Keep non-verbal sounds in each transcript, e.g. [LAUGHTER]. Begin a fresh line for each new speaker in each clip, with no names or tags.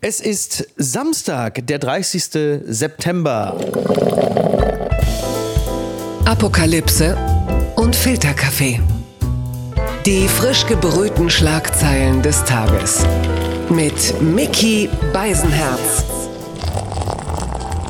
Es ist Samstag, der 30. September.
Apokalypse und Filterkaffee. Die frisch gebrühten Schlagzeilen des Tages. Mit Mickey Beisenherz.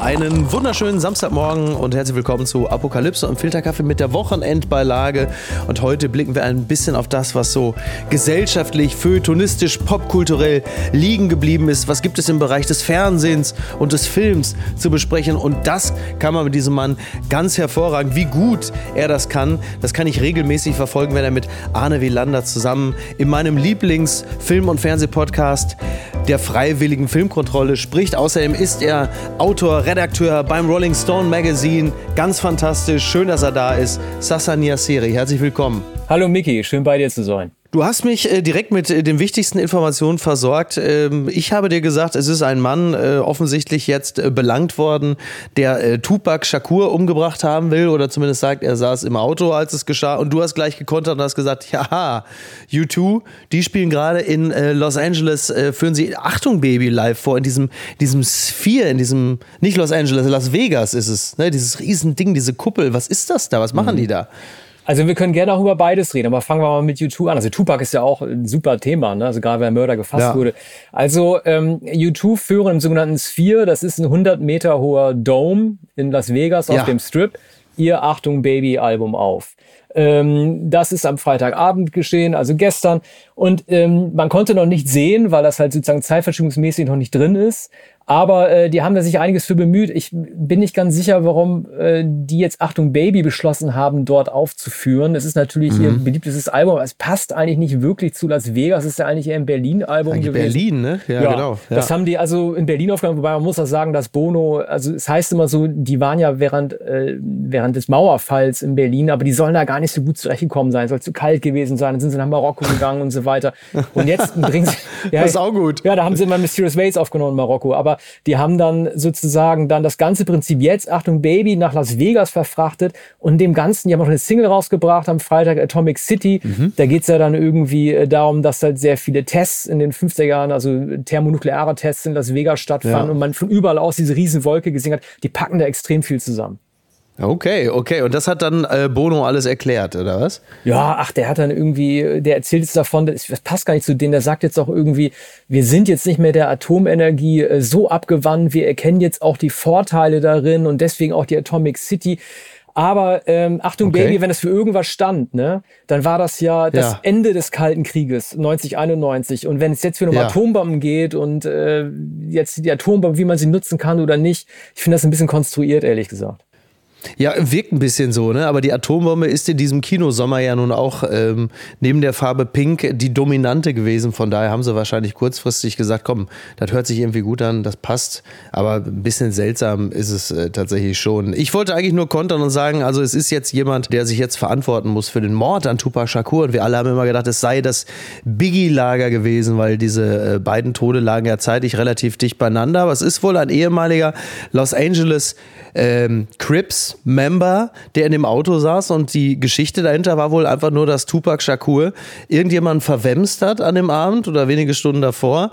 Einen wunderschönen Samstagmorgen und herzlich willkommen zu Apokalypse und Filterkaffee mit der Wochenendbeilage. Und heute blicken wir ein bisschen auf das, was so gesellschaftlich, feuilletonistisch, popkulturell liegen geblieben ist. Was gibt es im Bereich des Fernsehens und des Films zu besprechen? Und das kann man mit diesem Mann ganz hervorragend. Wie gut er das kann, das kann ich regelmäßig verfolgen, wenn er mit Arne Wielander zusammen in meinem Lieblingsfilm- und Fernsehpodcast der Freiwilligen Filmkontrolle spricht. Außerdem ist er Autor, Redakteur beim Rolling Stone Magazine. Ganz fantastisch. Schön, dass er da ist. Sassan Niaseri, herzlich willkommen.
Hallo Miki, schön bei dir zu sein.
Du hast mich äh, direkt mit äh, den wichtigsten Informationen versorgt. Ähm, ich habe dir gesagt, es ist ein Mann äh, offensichtlich jetzt äh, belangt worden, der äh, Tupac Shakur umgebracht haben will oder zumindest sagt, er saß im Auto, als es geschah. Und du hast gleich gekontert und hast gesagt, ja, U2, die spielen gerade in äh, Los Angeles, führen sie Achtung Baby live vor, in diesem, diesem Sphere, in diesem, nicht Los Angeles, Las Vegas ist es, ne? dieses Riesending, diese Kuppel. Was ist das da? Was machen mhm. die da?
Also wir können gerne auch über beides reden, aber fangen wir mal mit U2 an. Also Tupac ist ja auch ein super Thema, ne? also gerade wenn Mörder gefasst ja. wurde. Also ähm, U2 führen im sogenannten Sphere, das ist ein 100 Meter hoher Dome in Las Vegas auf ja. dem Strip, ihr Achtung Baby Album auf. Ähm, das ist am Freitagabend geschehen, also gestern. Und ähm, man konnte noch nicht sehen, weil das halt sozusagen zeitverschiebungsmäßig noch nicht drin ist. Aber äh, die haben da sich einiges für bemüht. Ich bin nicht ganz sicher, warum äh, die jetzt Achtung Baby beschlossen haben, dort aufzuführen. Es ist natürlich mhm. ihr beliebtestes Album, aber es passt eigentlich nicht wirklich zu Las Vegas. Es ist ja eigentlich eher ein Berlin-Album gewesen.
Berlin, ne?
Ja, ja genau. Ja. Das haben die also in Berlin aufgenommen, wobei man muss auch sagen, dass Bono, also es heißt immer so, die waren ja während, äh, während des Mauerfalls in Berlin, aber die sollen da gar nicht so gut zurechtgekommen sein. Es soll zu kalt gewesen sein. Dann sind sie nach Marokko gegangen und so weiter. Und jetzt bringen sie. [LAUGHS]
Ja, das ist auch gut.
Ja, da haben sie immer Mysterious Ways aufgenommen in Marokko. Aber die haben dann sozusagen dann das ganze Prinzip jetzt, Achtung Baby, nach Las Vegas verfrachtet und dem Ganzen, die haben auch eine Single rausgebracht am Freitag, Atomic City. Mhm. Da geht's ja dann irgendwie äh, darum, dass halt sehr viele Tests in den 50er Jahren, also thermonukleare Tests in Las Vegas stattfanden ja. und man von überall aus diese Riesenwolke gesehen hat. Die packen da extrem viel zusammen.
Okay, okay. Und das hat dann äh, Bono alles erklärt, oder was?
Ja, ach, der hat dann irgendwie, der erzählt jetzt davon, das, das passt gar nicht zu denen, der sagt jetzt auch irgendwie, wir sind jetzt nicht mehr der Atomenergie äh, so abgewandt, wir erkennen jetzt auch die Vorteile darin und deswegen auch die Atomic City. Aber ähm, Achtung, okay. Baby, wenn es für irgendwas stand, ne, dann war das ja das ja. Ende des Kalten Krieges 1991. Und wenn es jetzt für um ja. Atombomben geht und äh, jetzt die Atombomben, wie man sie nutzen kann oder nicht, ich finde das ein bisschen konstruiert, ehrlich gesagt.
Ja, wirkt ein bisschen so, ne? Aber die Atombombe ist in diesem Kinosommer ja nun auch ähm, neben der Farbe Pink die dominante gewesen. Von daher haben sie wahrscheinlich kurzfristig gesagt, komm, das hört sich irgendwie gut an, das passt. Aber ein bisschen seltsam ist es äh, tatsächlich schon. Ich wollte eigentlich nur kontern und sagen, also es ist jetzt jemand, der sich jetzt verantworten muss für den Mord an Tupac Shakur. Und wir alle haben immer gedacht, es sei das Biggie-Lager gewesen, weil diese äh, beiden Tode lagen ja zeitlich relativ dicht beieinander. Aber es ist wohl ein ehemaliger Los Angeles ähm, Crips-Member, der in dem Auto saß und die Geschichte dahinter war wohl einfach nur, dass Tupac Shakur irgendjemanden verwemst hat an dem Abend oder wenige Stunden davor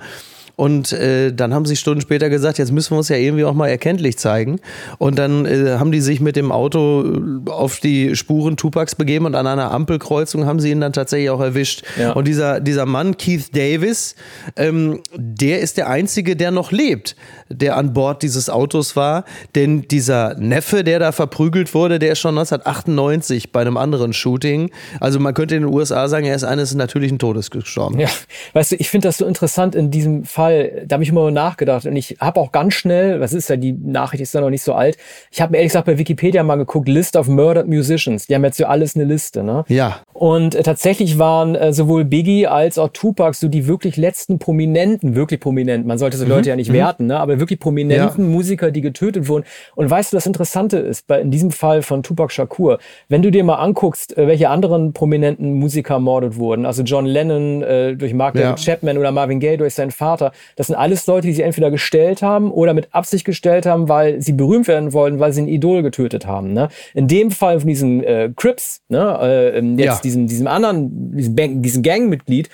und äh, dann haben sie Stunden später gesagt, jetzt müssen wir uns ja irgendwie auch mal erkenntlich zeigen. Und dann äh, haben die sich mit dem Auto äh, auf die Spuren Tupacs begeben und an einer Ampelkreuzung haben sie ihn dann tatsächlich auch erwischt. Ja. Und dieser, dieser Mann, Keith Davis, ähm, der ist der Einzige, der noch lebt, der an Bord dieses Autos war. Denn dieser Neffe, der da verprügelt wurde, der ist schon 1998 bei einem anderen Shooting. Also man könnte in den USA sagen, er ist eines natürlichen Todes gestorben.
Ja, weißt du, ich finde das so interessant in diesem Fall Fall, da habe ich immer nachgedacht und ich habe auch ganz schnell, was ist ja, die Nachricht ist ja noch nicht so alt, ich habe mir ehrlich gesagt bei Wikipedia mal geguckt, List of Murdered Musicians. Die haben jetzt für alles eine Liste, ne?
Ja.
Und äh, tatsächlich waren äh, sowohl Biggie als auch Tupac so die wirklich letzten prominenten, wirklich prominenten, man sollte so mhm. Leute ja nicht mhm. werten, ne? aber wirklich prominenten ja. Musiker, die getötet wurden. Und weißt du, das Interessante ist, bei, in diesem Fall von Tupac Shakur, wenn du dir mal anguckst, äh, welche anderen prominenten Musiker ermordet wurden, also John Lennon äh, durch Mark ja. David Chapman oder Marvin Gaye durch seinen Vater, das sind alles Leute, die sie entweder gestellt haben oder mit Absicht gestellt haben, weil sie berühmt werden wollen, weil sie ein Idol getötet haben. Ne? In dem Fall von diesem äh, Crips, ne, äh, jetzt ja. diesem, diesem anderen, diesem, diesem Gangmitglied,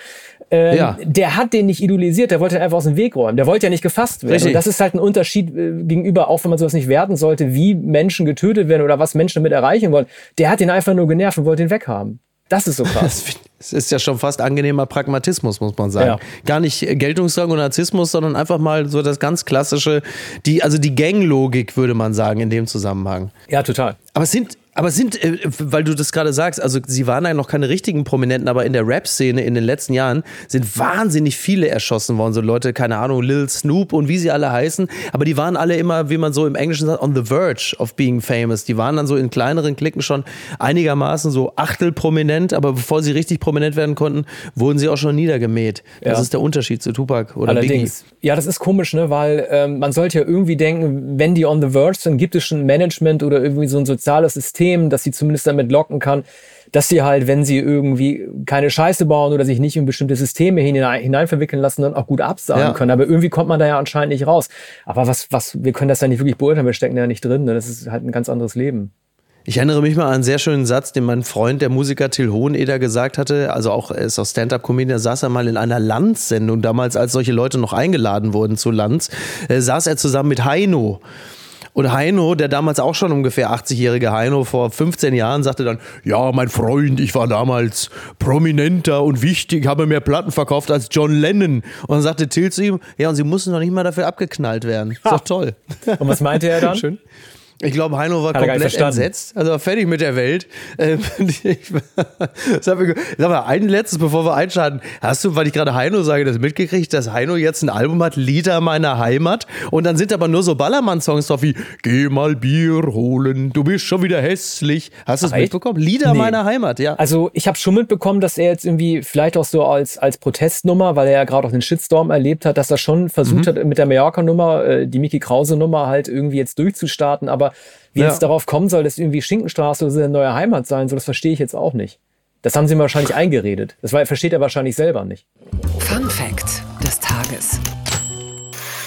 Ähm, ja. Der hat den nicht idolisiert, der wollte einfach aus dem Weg räumen. Der wollte ja nicht gefasst werden. Und das ist halt ein Unterschied äh, gegenüber, auch wenn man sowas nicht werten sollte, wie Menschen getötet werden oder was Menschen damit erreichen wollen. Der hat den einfach nur genervt und wollte ihn weghaben. Das ist so krass.
Es ist ja schon fast angenehmer Pragmatismus, muss man sagen. Ja. Gar nicht Geltungsdrang und Narzissmus, sondern einfach mal so das ganz klassische, die, also die Ganglogik, würde man sagen, in dem Zusammenhang.
Ja, total.
Aber es sind aber sind, äh, weil du das gerade sagst, also sie waren ja noch keine richtigen Prominenten, aber in der Rap-Szene in den letzten Jahren sind wahnsinnig viele erschossen worden. So Leute, keine Ahnung, Lil Snoop und wie sie alle heißen. Aber die waren alle immer, wie man so im Englischen sagt, on the verge of being famous. Die waren dann so in kleineren Klicken schon einigermaßen so achtelprominent, aber bevor sie richtig prominent werden konnten, wurden sie auch schon niedergemäht. Das ja. ist der Unterschied zu Tupac oder
Allerdings. Biggie. Ja, das ist komisch, ne? weil ähm, man sollte ja irgendwie denken, wenn die on the verge sind, gibt es schon Management oder irgendwie so ein soziales System System, dass sie zumindest damit locken kann, dass sie halt, wenn sie irgendwie keine Scheiße bauen oder sich nicht in bestimmte Systeme hinein, hineinverwickeln lassen, dann auch gut absagen ja. können. Aber irgendwie kommt man da ja anscheinend nicht raus. Aber was, was, wir können das ja nicht wirklich beurteilen, wir stecken da ja nicht drin. Ne? Das ist halt ein ganz anderes Leben.
Ich erinnere mich mal an einen sehr schönen Satz, den mein Freund, der Musiker Till Hoheneder, gesagt hatte. Also auch, er ist auch Stand-Up-Comedian, saß er mal in einer Lanz-Sendung, damals, als solche Leute noch eingeladen wurden zu Lanz, äh, saß er zusammen mit Heino. Und Heino, der damals auch schon ungefähr 80-jährige Heino vor 15 Jahren, sagte dann, ja, mein Freund, ich war damals prominenter und wichtig, habe mehr Platten verkauft als John Lennon. Und dann sagte Till zu ihm, ja, und sie mussten noch nicht mal dafür abgeknallt werden. [LAUGHS] Ist doch toll.
Und was meinte er dann?
Schön. Ich glaube, Heino war komplett entsetzt. Also war fertig mit der Welt. Ähm, [LAUGHS] sag mal, ein letztes, bevor wir einschalten. Hast du, weil ich gerade Heino sage, das mitgekriegt, dass Heino jetzt ein Album hat, Lieder meiner Heimat? Und dann sind aber nur so Ballermann-Songs drauf wie Geh mal Bier holen, du bist schon wieder hässlich. Hast du es mitbekommen? Lieder nee. meiner Heimat, ja.
Also ich habe schon mitbekommen, dass er jetzt irgendwie vielleicht auch so als, als Protestnummer, weil er ja gerade auch den Shitstorm erlebt hat, dass er schon versucht mhm. hat, mit der Mallorca-Nummer, äh, die Mickey Krause-Nummer halt irgendwie jetzt durchzustarten. Aber wie ja. es darauf kommen soll, dass irgendwie Schinkenstraße oder seine neue Heimat sein soll, das verstehe ich jetzt auch nicht. Das haben sie mir wahrscheinlich eingeredet. Das versteht er wahrscheinlich selber nicht.
Fun Fact des Tages.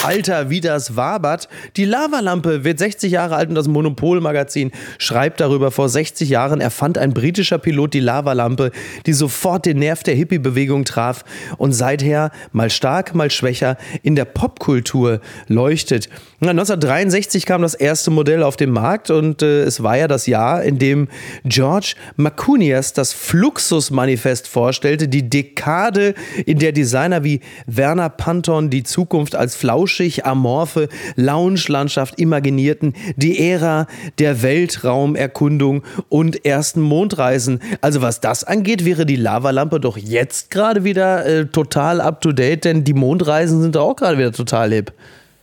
Alter, wie das wabert. Die Lavalampe wird 60 Jahre alt und das Monopol-Magazin schreibt darüber, vor 60 Jahren erfand ein britischer Pilot die Lavalampe, die sofort den Nerv der Hippie-Bewegung traf und seither mal stark, mal schwächer in der Popkultur leuchtet. 1963 kam das erste Modell auf den Markt und äh, es war ja das Jahr, in dem George Makunias das Fluxus-Manifest vorstellte, die Dekade, in der Designer wie Werner Panton die Zukunft als Flausch flauschig amorphe Lounge-Landschaft imaginierten, die Ära der Weltraumerkundung und ersten Mondreisen. Also was das angeht, wäre die Lavalampe doch jetzt gerade wieder äh, total up-to-date, denn die Mondreisen sind auch gerade wieder total hip.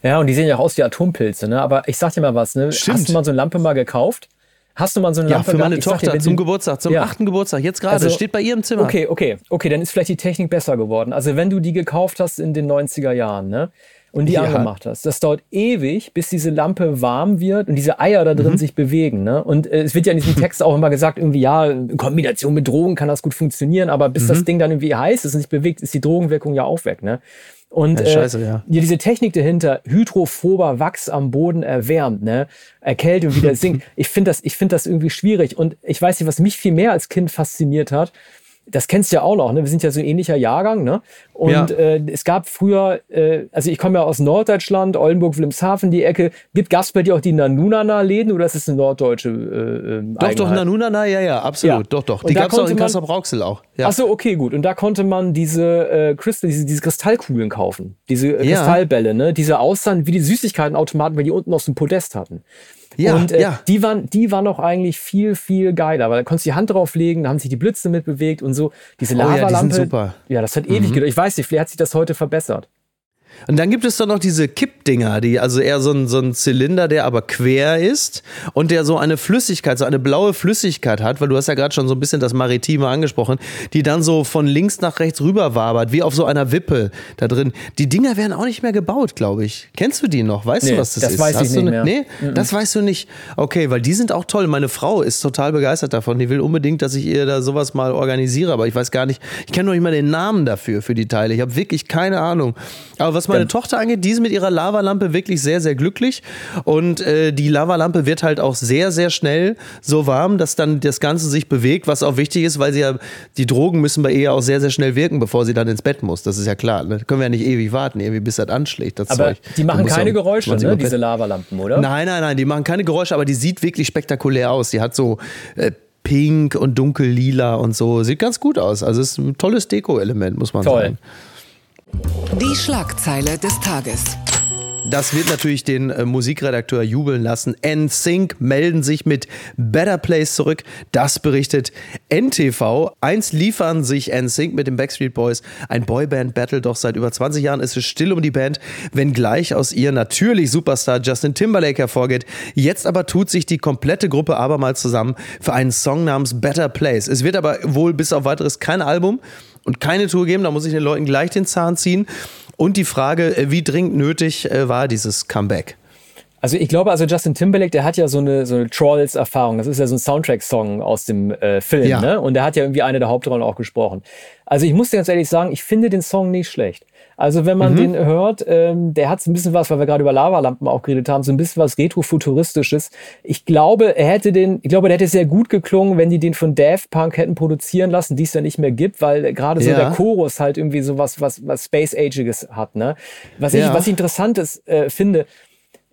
Ja, und die sehen ja auch aus wie Atompilze, ne? Aber ich sag dir mal was, ne? Stimmt. Hast du mal so eine Lampe mal gekauft? Hast du mal so eine
ja,
Lampe
für meine Tochter dir, zum Geburtstag, zum ja. achten Geburtstag, jetzt gerade, also, steht bei ihr im Zimmer.
Okay, okay, okay, dann ist vielleicht die Technik besser geworden. Also wenn du die gekauft hast in den 90er Jahren, ne? Und die ja. angemacht hast. Das dauert ewig, bis diese Lampe warm wird und diese Eier da drin mhm. sich bewegen. Ne? Und äh, es wird ja in diesem [LAUGHS] Text auch immer gesagt, irgendwie, ja, in Kombination mit Drogen kann das gut funktionieren, aber bis mhm. das Ding dann irgendwie heiß ist und sich bewegt, ist die Drogenwirkung ja auch weg. Ne? Und ja, scheiße, äh, ja. diese Technik dahinter, hydrophober Wachs am Boden erwärmt, ne, erkältet und wieder [LAUGHS] sinkt. ich finde das, ich finde das irgendwie schwierig. Und ich weiß nicht, was mich viel mehr als Kind fasziniert hat, das kennst du ja auch noch, ne? Wir sind ja so ein ähnlicher Jahrgang, ne? Und ja. äh, es gab früher, äh, also ich komme ja aus Norddeutschland, Oldenburg, Wilhelmshaven, die Ecke. Gibt Gast bei dir auch die Nanunana-Läden oder ist es eine norddeutsche äh,
äh Doch, doch, Nanunana, ja, ja, absolut. Ja. Doch, doch. Die gab es auch in Kassel Brauxel auch.
Ja. Achso, okay, gut. Und da konnte man diese, äh, Crystal, diese, diese Kristallkugeln kaufen. Diese äh, Kristallbälle, ne? Diese aussahen wie die Süßigkeitenautomaten, weil die unten aus dem Podest hatten. Ja, und äh, ja. die waren, die waren auch eigentlich viel, viel geiler, weil da konntest du die Hand drauflegen, da haben sich die Blitze mitbewegt und so. Diese Lavalampe. Oh ja, die super. Ja, das hat ewig mhm. gedauert. Ich weiß nicht, vielleicht hat sich das heute verbessert.
Und dann gibt es doch noch diese Kippdinger, die also eher so ein, so ein Zylinder, der aber quer ist und der so eine Flüssigkeit, so eine blaue Flüssigkeit hat, weil du hast ja gerade schon so ein bisschen das Maritime angesprochen, die dann so von links nach rechts rüber wabert, wie auf so einer Wippe da drin. Die Dinger werden auch nicht mehr gebaut, glaube ich. Kennst du die noch? Weißt nee, du, was das, das ist?
Weiß hast ich nicht
ne
mehr.
Nee, mhm. das weißt du nicht. Okay, weil die sind auch toll. Meine Frau ist total begeistert davon. Die will unbedingt, dass ich ihr da sowas mal organisiere, aber ich weiß gar nicht, ich kenne noch nicht mal den Namen dafür, für die Teile. Ich habe wirklich keine Ahnung. Aber was was meine. Tochter angeht, die ist mit ihrer Lavalampe wirklich sehr, sehr glücklich. Und äh, die Lavalampe wird halt auch sehr, sehr schnell so warm, dass dann das Ganze sich bewegt, was auch wichtig ist, weil sie ja, die Drogen müssen bei ihr auch sehr, sehr schnell wirken, bevor sie dann ins Bett muss. Das ist ja klar. Ne? können wir ja nicht ewig warten, irgendwie bis das anschlägt. Das
aber
Zeug.
die machen keine Geräusche, ne? diese Lavalampen, oder?
Nein, nein, nein, die machen keine Geräusche, aber die sieht wirklich spektakulär aus. Die hat so äh, pink und dunkel-lila und so. Sieht ganz gut aus. Also ist ein tolles Deko-Element, muss man Toll. sagen.
Die Schlagzeile des Tages.
Das wird natürlich den äh, Musikredakteur jubeln lassen. NSYNC melden sich mit Better Place zurück. Das berichtet NTV. Eins liefern sich NSYNC mit den Backstreet Boys ein Boyband-Battle. Doch seit über 20 Jahren ist es still um die Band, wenngleich aus ihr natürlich Superstar Justin Timberlake hervorgeht. Jetzt aber tut sich die komplette Gruppe abermals zusammen für einen Song namens Better Place. Es wird aber wohl bis auf weiteres kein Album und keine Tour geben. Da muss ich den Leuten gleich den Zahn ziehen. Und die Frage, äh, wie dringend nötig äh, war dieses Comeback?
Also ich glaube, also Justin Timberlake, der hat ja so eine, so eine Trolls-Erfahrung. Das ist ja so ein Soundtrack-Song aus dem äh, Film, ja. ne? Und der hat ja irgendwie eine der Hauptrollen auch gesprochen. Also ich muss dir ganz ehrlich sagen, ich finde den Song nicht schlecht. Also wenn man mhm. den hört, ähm, der hat so ein bisschen was, weil wir gerade über Lavalampen auch geredet haben, so ein bisschen was retrofuturistisches. Ich glaube, er hätte den, ich glaube, der hätte sehr gut geklungen, wenn die den von Daft Punk hätten produzieren lassen, die es ja nicht mehr gibt, weil gerade so ja. der Chorus halt irgendwie so was, was, was Space Agiges hat. Ne? Was ich, was ich interessant ist, äh, finde,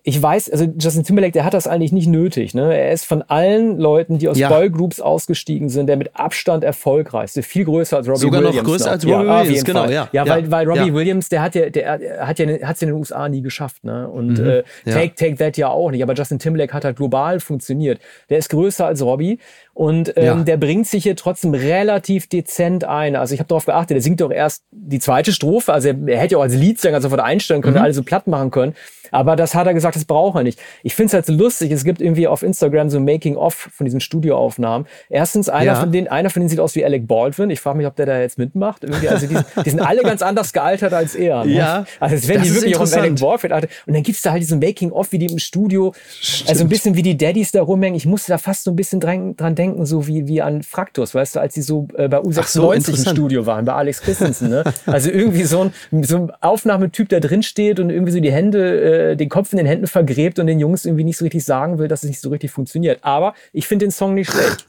ich weiß, also Justin Timberlake, der hat das eigentlich nicht nötig. Ne? Er ist von allen Leuten, die aus ja. Boygroups ausgestiegen sind, der mit Abstand erfolgreichste, viel größer als Robbie
Sogar
Williams.
Sogar noch größer noch. als Robbie ja, Williams, genau, ja.
Ja, weil, weil Robbie Williams, der hat ja, der hat ja, hat's in den USA nie geschafft, ne? Und mhm. äh, Take, Take That ja auch nicht. Aber Justin Timberlake hat halt global funktioniert. Der ist größer als Robbie und ähm, der bringt sich hier trotzdem relativ dezent ein. Also ich habe darauf geachtet, der singt doch erst die zweite Strophe, also er, er hätte ja auch als Leadsänger sofort einstellen können, mhm. alle so platt machen können. Aber das hat er gesagt, das braucht er nicht. Ich finde es halt so lustig. Es gibt irgendwie auf Instagram so Making-of von diesen Studioaufnahmen. Erstens, einer, ja. von denen, einer von denen sieht aus wie Alec Baldwin. Ich frage mich, ob der da jetzt mitmacht. Irgendwie, also die, die sind alle ganz anders gealtert als er.
Ne? Ja.
Also als wenn die wirklich auch Alec Baldwin Und dann gibt's da halt diesen Making-of, wie die im Studio, Stimmt. also ein bisschen wie die Daddies da rumhängen. Ich musste da fast so ein bisschen dran, dran denken, so wie, wie an Fraktus, weißt du, als sie so äh, bei U96 so, im Studio waren, bei Alex Christensen. Ne? Also irgendwie so ein, so ein Aufnahmetyp, der drin steht und irgendwie so die Hände, äh, den Kopf in den Händen vergräbt und den Jungs irgendwie nicht so richtig sagen will, dass es nicht so richtig funktioniert. Aber ich finde den Song nicht schlecht.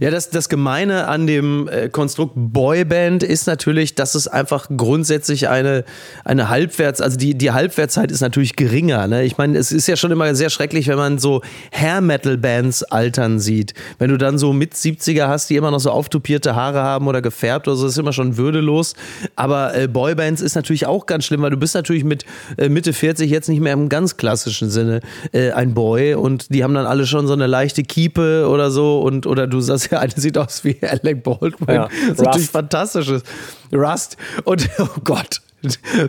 Ja, das, das Gemeine an dem äh, Konstrukt Boyband ist natürlich, dass es einfach grundsätzlich eine, eine Halbwerts, also die, die Halbwertszeit ist natürlich geringer. Ne? Ich meine, es ist ja schon immer sehr schrecklich, wenn man so Hair-Metal-Bands altern sieht. Wenn du dann so mit 70er hast, die immer noch so auftupierte Haare haben oder gefärbt oder so, ist immer schon würdelos. Aber äh, Boybands ist natürlich auch ganz schlimm, weil du bist natürlich mit äh, Mitte 40 jetzt nicht mehr im ganz klassischen Sinne äh, ein Boy und die haben dann alle schon so eine leichte Kiepe oder so und oder du das ja eine sieht aus wie Alec Baldwin. Ja, das ist natürlich fantastisches. Rust. Und [LAUGHS] oh Gott.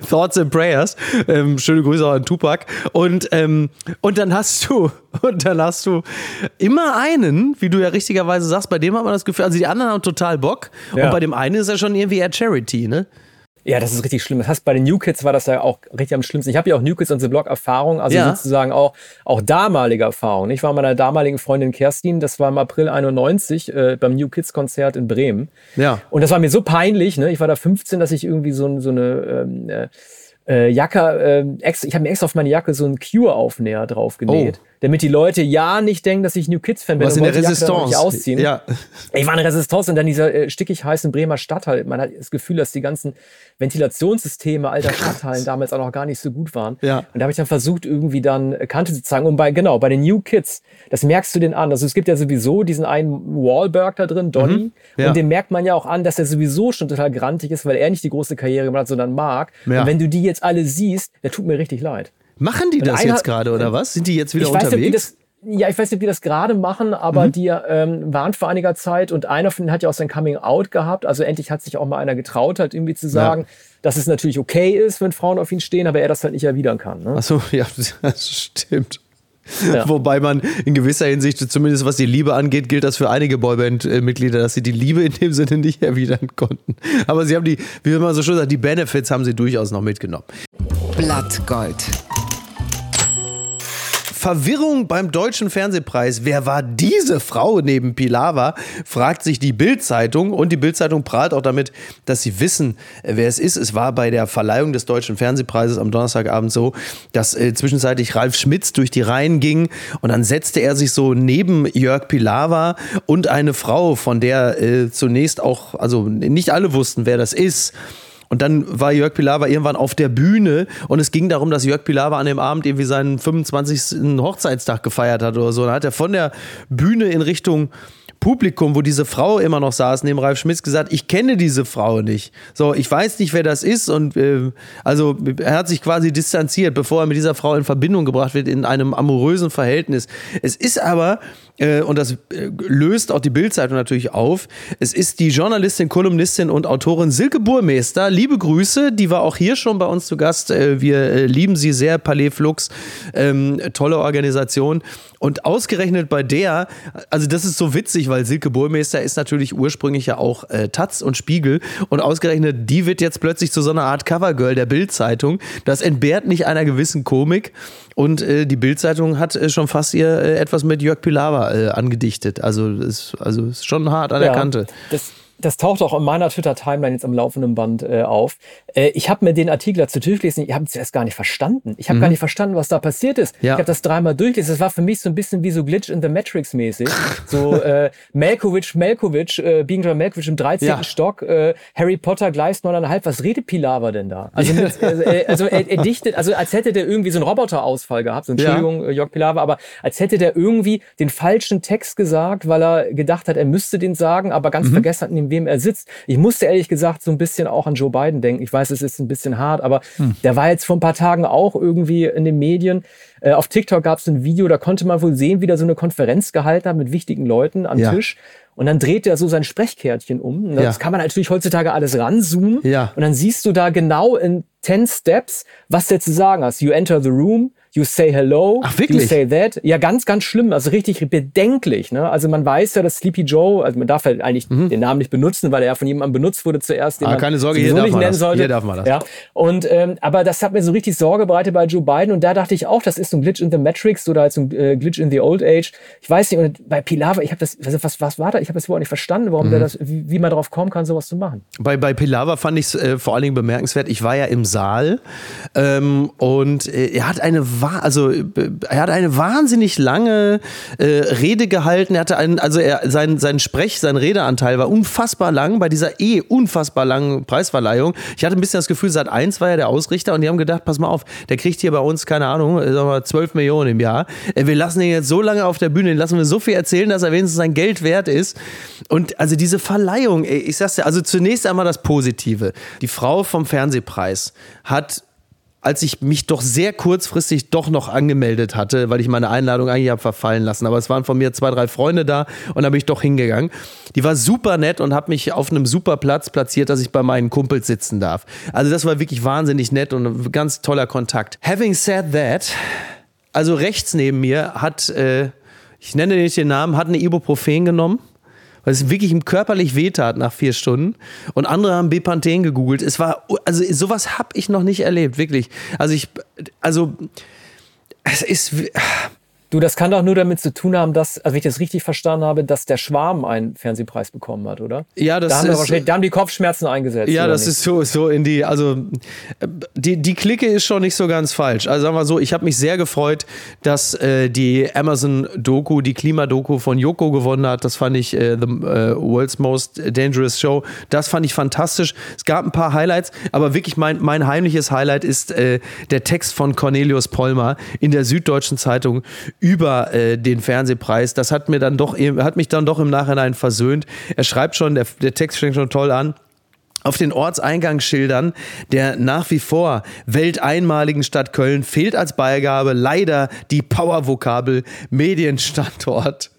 Thoughts and Prayers. Ähm, schöne Grüße auch an Tupac. Und, ähm, und dann hast du, [LAUGHS] und dann hast du immer einen, wie du ja richtigerweise sagst, bei dem hat man das Gefühl, also die anderen haben total Bock. Ja. Und bei dem einen ist er schon irgendwie eher Charity, ne?
Ja, das ist richtig schlimm. Das heißt, bei den New Kids war das ja auch richtig am schlimmsten. Ich habe ja auch New Kids on the Block Erfahrung, also ja. sozusagen auch, auch damalige Erfahrung. Ich war meiner damaligen Freundin Kerstin, das war im April 91 äh, beim New Kids Konzert in Bremen.
Ja.
Und das war mir so peinlich, ne? Ich war da 15, dass ich irgendwie so, so eine ähm, äh, äh, Jacke, äh, extra, ich habe mir extra auf meine Jacke so einen Cure-Aufnäher drauf genäht. Oh damit die Leute ja nicht denken, dass ich New Kids-Fan bin
Was
und
in der Resistance.
ausziehen.
Ja.
Ich war eine Resistance und dann dieser äh, stickig heißen Bremer Stadtteil. Man hat das Gefühl, dass die ganzen Ventilationssysteme alter [LAUGHS] Stadtteilen damals auch noch gar nicht so gut waren.
Ja.
Und da habe ich dann versucht, irgendwie dann Kante zu zeigen. Und bei, genau, bei den New Kids, das merkst du den an. Also es gibt ja sowieso diesen einen Wahlberg da drin, Donny. Mhm. Ja. Und dem merkt man ja auch an, dass er sowieso schon total grantig ist, weil er nicht die große Karriere gemacht hat, sondern Mark. Ja. Und wenn du die jetzt alle siehst, der tut mir richtig leid.
Machen die das jetzt gerade oder was? Sind die jetzt wieder
ich
unterwegs?
Weiß, das, ja, ich weiß nicht, ob die das gerade machen, aber mhm. die ähm, waren vor einiger Zeit und einer von denen hat ja auch sein Coming Out gehabt. Also endlich hat sich auch mal einer getraut, halt irgendwie zu sagen, ja. dass es natürlich okay ist, wenn Frauen auf ihn stehen, aber er das halt nicht erwidern kann. Ne?
Achso, [LAUGHS] ja, das stimmt. Ja. Wobei man in gewisser Hinsicht, zumindest was die Liebe angeht, gilt das für einige Boyband-Mitglieder, dass sie die Liebe in dem Sinne nicht erwidern konnten. Aber sie haben die, wie man so schön sagt, die Benefits haben sie durchaus noch mitgenommen.
Blattgold.
Verwirrung beim Deutschen Fernsehpreis. Wer war diese Frau neben Pilawa? Fragt sich die Bild-Zeitung. Und die Bild-Zeitung prahlt auch damit, dass sie wissen, äh, wer es ist. Es war bei der Verleihung des Deutschen Fernsehpreises am Donnerstagabend so, dass äh, zwischenzeitlich Ralf Schmitz durch die Reihen ging und dann setzte er sich so neben Jörg Pilawa und eine Frau, von der äh, zunächst auch, also nicht alle wussten, wer das ist. Und dann war Jörg Pilawa irgendwann auf der Bühne und es ging darum, dass Jörg Pilawa an dem Abend irgendwie seinen 25. Hochzeitstag gefeiert hat oder so. Dann hat er von der Bühne in Richtung Publikum, wo diese Frau immer noch saß, neben Ralf Schmitz, gesagt, ich kenne diese Frau nicht. So, ich weiß nicht, wer das ist. Und äh, also er hat sich quasi distanziert, bevor er mit dieser Frau in Verbindung gebracht wird, in einem amorösen Verhältnis. Es ist aber, und das äh, löst auch die Bildzeitung natürlich auf, es ist die Journalistin, Kolumnistin und Autorin Silke Burmeister. Liebe Grüße, die war auch hier schon bei uns zu Gast. Äh, wir äh, lieben sie sehr, Palais Flux, ähm, tolle Organisation. Und ausgerechnet bei der, also das ist so witzig, weil Silke Burmeister ist natürlich ursprünglich ja auch äh, Taz und Spiegel und ausgerechnet die wird jetzt plötzlich zu so einer Art Covergirl der Bildzeitung. Das entbehrt nicht einer gewissen Komik und äh, die Bildzeitung hat äh, schon fast ihr äh, etwas mit Jörg Pilawa äh, angedichtet. Also ist also ist schon hart an der Kante.
Das das taucht auch in meiner Twitter-Timeline jetzt am laufenden Band äh, auf. Äh, ich habe mir den Artikel dazu durchgelesen, ich habe es erst gar nicht verstanden. Ich habe mhm. gar nicht verstanden, was da passiert ist. Ja. Ich habe das dreimal durchgelesen. Das war für mich so ein bisschen wie so Glitch in the Matrix mäßig. so [LAUGHS] äh, Melkovic, Melkovic, äh, John Melkovic im 13. Ja. Stock, äh, Harry Potter Gleis 9,5. Was redet Pilawa denn da? Also, mit, [LAUGHS] äh, also er, er, dichtet, also als hätte der irgendwie so einen Roboterausfall gehabt. So, Entschuldigung, ja. Äh, Jörg Pilawa, aber als hätte der irgendwie den falschen Text gesagt, weil er gedacht hat, er müsste den sagen, aber ganz mhm. vergessen hat, wem er sitzt. Ich musste ehrlich gesagt so ein bisschen auch an Joe Biden denken. Ich weiß, es ist ein bisschen hart, aber hm. der war jetzt vor ein paar Tagen auch irgendwie in den Medien. Äh, auf TikTok gab es ein Video, da konnte man wohl sehen, wie der so eine Konferenz gehalten hat mit wichtigen Leuten am ja. Tisch. Und dann dreht er so sein Sprechkärtchen um. Das ja. kann man natürlich heutzutage alles ranzoomen. Ja. Und dann siehst du da genau in 10 Steps, was jetzt zu sagen hast. You enter the room, You Say Hello,
Ach, wirklich?
You Say That. Ja, ganz, ganz schlimm, also richtig bedenklich. Ne? Also man weiß ja, dass Sleepy Joe, also man darf halt eigentlich mhm. den Namen nicht benutzen, weil er ja von jemandem benutzt wurde zuerst,
den ah, man keine Sorge, hier darf nicht man nennen das. sollte.
Hier darf man das. Ja. Und, ähm, aber das hat mir so richtig Sorge bereitet bei Joe Biden und da dachte ich auch, das ist so ein Glitch in the Matrix oder halt so ein äh, Glitch in the Old Age. Ich weiß nicht, und bei Pilava, ich habe das, also was, was war da? Ich habe das überhaupt nicht verstanden, warum mhm. der das, wie, wie man darauf kommen kann, sowas zu machen.
Bei, bei Pilava fand ich es äh, vor allen Dingen bemerkenswert. Ich war ja im Saal ähm, und äh, er hat eine, also er hat eine wahnsinnig lange äh, Rede gehalten. Er hatte einen, also er, sein, sein Sprech, sein Redeanteil war unfassbar lang bei dieser eh unfassbar langen Preisverleihung. Ich hatte ein bisschen das Gefühl, seit eins war er der Ausrichter und die haben gedacht, pass mal auf, der kriegt hier bei uns, keine Ahnung, sagen wir 12 Millionen im Jahr. Äh, wir lassen ihn jetzt so lange auf der Bühne, den lassen wir so viel erzählen, dass er wenigstens sein Geld wert ist. Und also diese Verleihung, ich sag's dir, also zunächst einmal das Positive. Die Frau vom Fernsehpreis hat als ich mich doch sehr kurzfristig doch noch angemeldet hatte, weil ich meine Einladung eigentlich habe verfallen lassen. Aber es waren von mir zwei, drei Freunde da und da bin ich doch hingegangen. Die war super nett und hat mich auf einem super Platz platziert, dass ich bei meinen Kumpels sitzen darf. Also das war wirklich wahnsinnig nett und ein ganz toller Kontakt. Having said that, also rechts neben mir hat, äh, ich nenne nicht den Namen, hat eine Ibuprofen genommen weil es wirklich ihm körperlich wehtat nach vier Stunden. Und andere haben Bepanthen gegoogelt. Es war, also sowas habe ich noch nicht erlebt, wirklich. Also ich, also es ist,
Du, das kann doch nur damit zu tun haben, dass, also wenn ich das richtig verstanden habe, dass der Schwarm einen Fernsehpreis bekommen hat, oder?
Ja, das
da haben
ist.
Wahrscheinlich, da haben die Kopfschmerzen eingesetzt.
Ja, das nicht? ist so, so in die, also die, die Clique ist schon nicht so ganz falsch. Also sagen wir so, ich habe mich sehr gefreut, dass äh, die Amazon-Doku, die Klimadoku von Yoko gewonnen hat. Das fand ich äh, The äh, World's Most Dangerous Show. Das fand ich fantastisch. Es gab ein paar Highlights, aber wirklich mein, mein heimliches Highlight ist äh, der Text von Cornelius Pollmer in der Süddeutschen Zeitung über äh, den Fernsehpreis. Das hat mir dann doch, hat mich dann doch im Nachhinein versöhnt. Er schreibt schon, der, der Text fängt schon toll an. Auf den Ortseingangsschildern der nach wie vor welteinmaligen Stadt Köln fehlt als Beigabe leider die Powervokabel Medienstandort.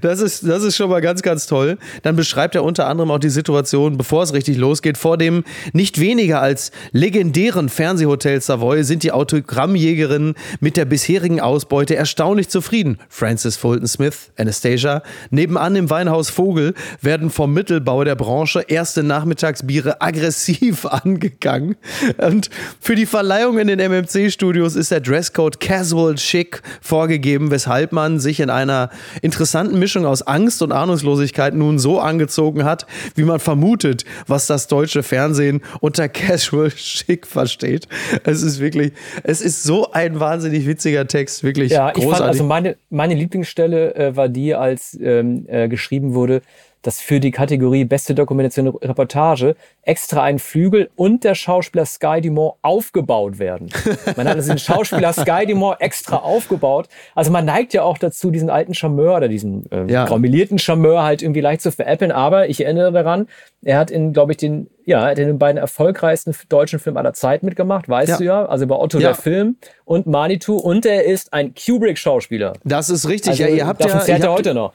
Das ist, das ist schon mal ganz, ganz toll. Dann beschreibt er unter anderem auch die Situation, bevor es richtig losgeht. Vor dem nicht weniger als legendären Fernsehhotel Savoy sind die Autogrammjägerinnen mit der bisherigen Ausbeute erstaunlich zufrieden. Francis Fulton Smith, Anastasia. Nebenan im Weinhaus Vogel werden vom Mittelbau der Branche erste Nachmittagsbiere aggressiv [LAUGHS] angegangen. Und für die Verleihung in den MMC-Studios ist der Dresscode Casual Chic vorgegeben, weshalb man sich in einer interessanten Mischung aus Angst und Ahnungslosigkeit nun so angezogen hat, wie man vermutet, was das deutsche Fernsehen unter Casual Chic versteht. Es ist wirklich, es ist so ein wahnsinnig witziger Text, wirklich ja, großartig. Ich fand
also meine, meine Lieblingsstelle äh, war die, als ähm, äh, geschrieben wurde, dass für die Kategorie Beste Dokumentation Reportage extra ein Flügel und der Schauspieler Sky Dumont aufgebaut werden. Man hat also den Schauspieler [LAUGHS] Sky Dumont extra aufgebaut. Also man neigt ja auch dazu, diesen alten Charmeur oder diesen äh, ja. graumilierten Charmeur halt irgendwie leicht zu veräppeln. Aber ich erinnere daran, er hat in, glaube ich, den, ja, den beiden erfolgreichsten deutschen Filmen aller Zeit mitgemacht, weißt ja. du ja. Also bei Otto ja. der Film und Manitou. Und er ist ein Kubrick-Schauspieler.
Das ist richtig.
Also,
ja,
ihr habt ja, ihr habt, heute noch.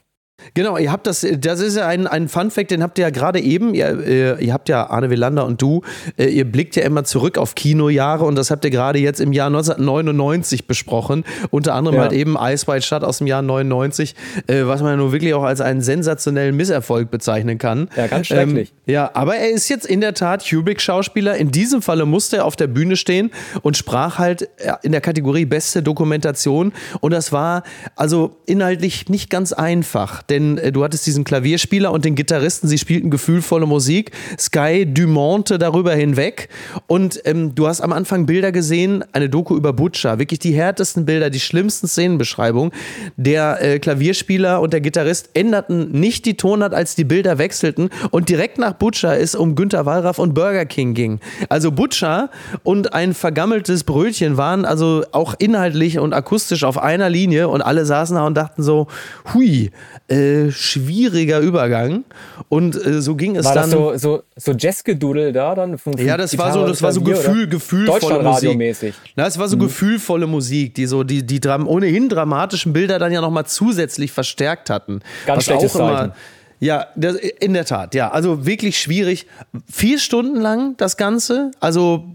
Genau, ihr habt das, das ist ja ein, ein Fun-Fact, den habt ihr ja gerade eben, ihr, äh, ihr habt ja, Arne Wielander und du, äh, ihr blickt ja immer zurück auf Kinojahre und das habt ihr gerade jetzt im Jahr 1999 besprochen. Unter anderem ja. halt eben Ice White Shut aus dem Jahr 99, äh, was man ja nur wirklich auch als einen sensationellen Misserfolg bezeichnen kann.
Ja, ganz schrecklich.
Ähm, ja, aber er ist jetzt in der Tat Kubrick-Schauspieler. In diesem Falle musste er auf der Bühne stehen und sprach halt in der Kategorie Beste Dokumentation und das war also inhaltlich nicht ganz einfach denn äh, du hattest diesen Klavierspieler und den Gitarristen, sie spielten gefühlvolle Musik. Sky Dumonte darüber hinweg. Und ähm, du hast am Anfang Bilder gesehen, eine Doku über Butcher, wirklich die härtesten Bilder, die schlimmsten Szenenbeschreibungen. Der äh, Klavierspieler und der Gitarrist änderten nicht die Tonart, als die Bilder wechselten. Und direkt nach Butcher es um Günter Wallraff und Burger King ging. Also Butcher und ein vergammeltes Brötchen waren also auch inhaltlich und akustisch auf einer Linie und alle saßen da und dachten so, hui, äh, äh, schwieriger Übergang. Und äh, so ging es
war
dann.
War das so, so, so Jazzgedudel da dann?
Von, von ja, das war so, das war so Gefühl, gefühlvolle Musik. Na, es war so mhm. gefühlvolle Musik, die so die, die Dram ohnehin dramatischen Bilder dann ja nochmal zusätzlich verstärkt hatten.
Ganz schlechtes Zeichen.
Ja, das, in der Tat, ja. Also wirklich schwierig. Vier Stunden lang das Ganze. Also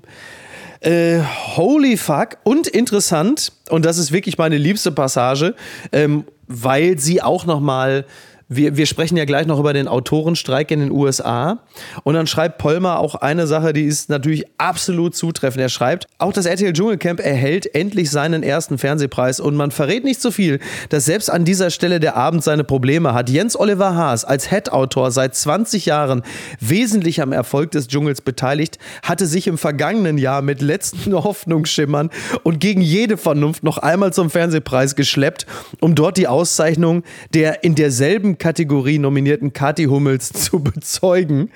äh, holy fuck. Und interessant, und das ist wirklich meine liebste Passage, ähm, weil sie auch noch mal wir, wir sprechen ja gleich noch über den Autorenstreik in den USA. Und dann schreibt Polmer auch eine Sache, die ist natürlich absolut zutreffend. Er schreibt, auch das RTL Dschungelcamp erhält endlich seinen ersten Fernsehpreis und man verrät nicht so viel, dass selbst an dieser Stelle der Abend seine Probleme hat. Jens Oliver Haas als Head-Autor seit 20 Jahren wesentlich am Erfolg des Dschungels beteiligt, hatte sich im vergangenen Jahr mit letzten [LAUGHS] Hoffnungsschimmern und gegen jede Vernunft noch einmal zum Fernsehpreis geschleppt, um dort die Auszeichnung der in derselben Kategorie nominierten Kathi Hummels [LAUGHS] zu bezeugen.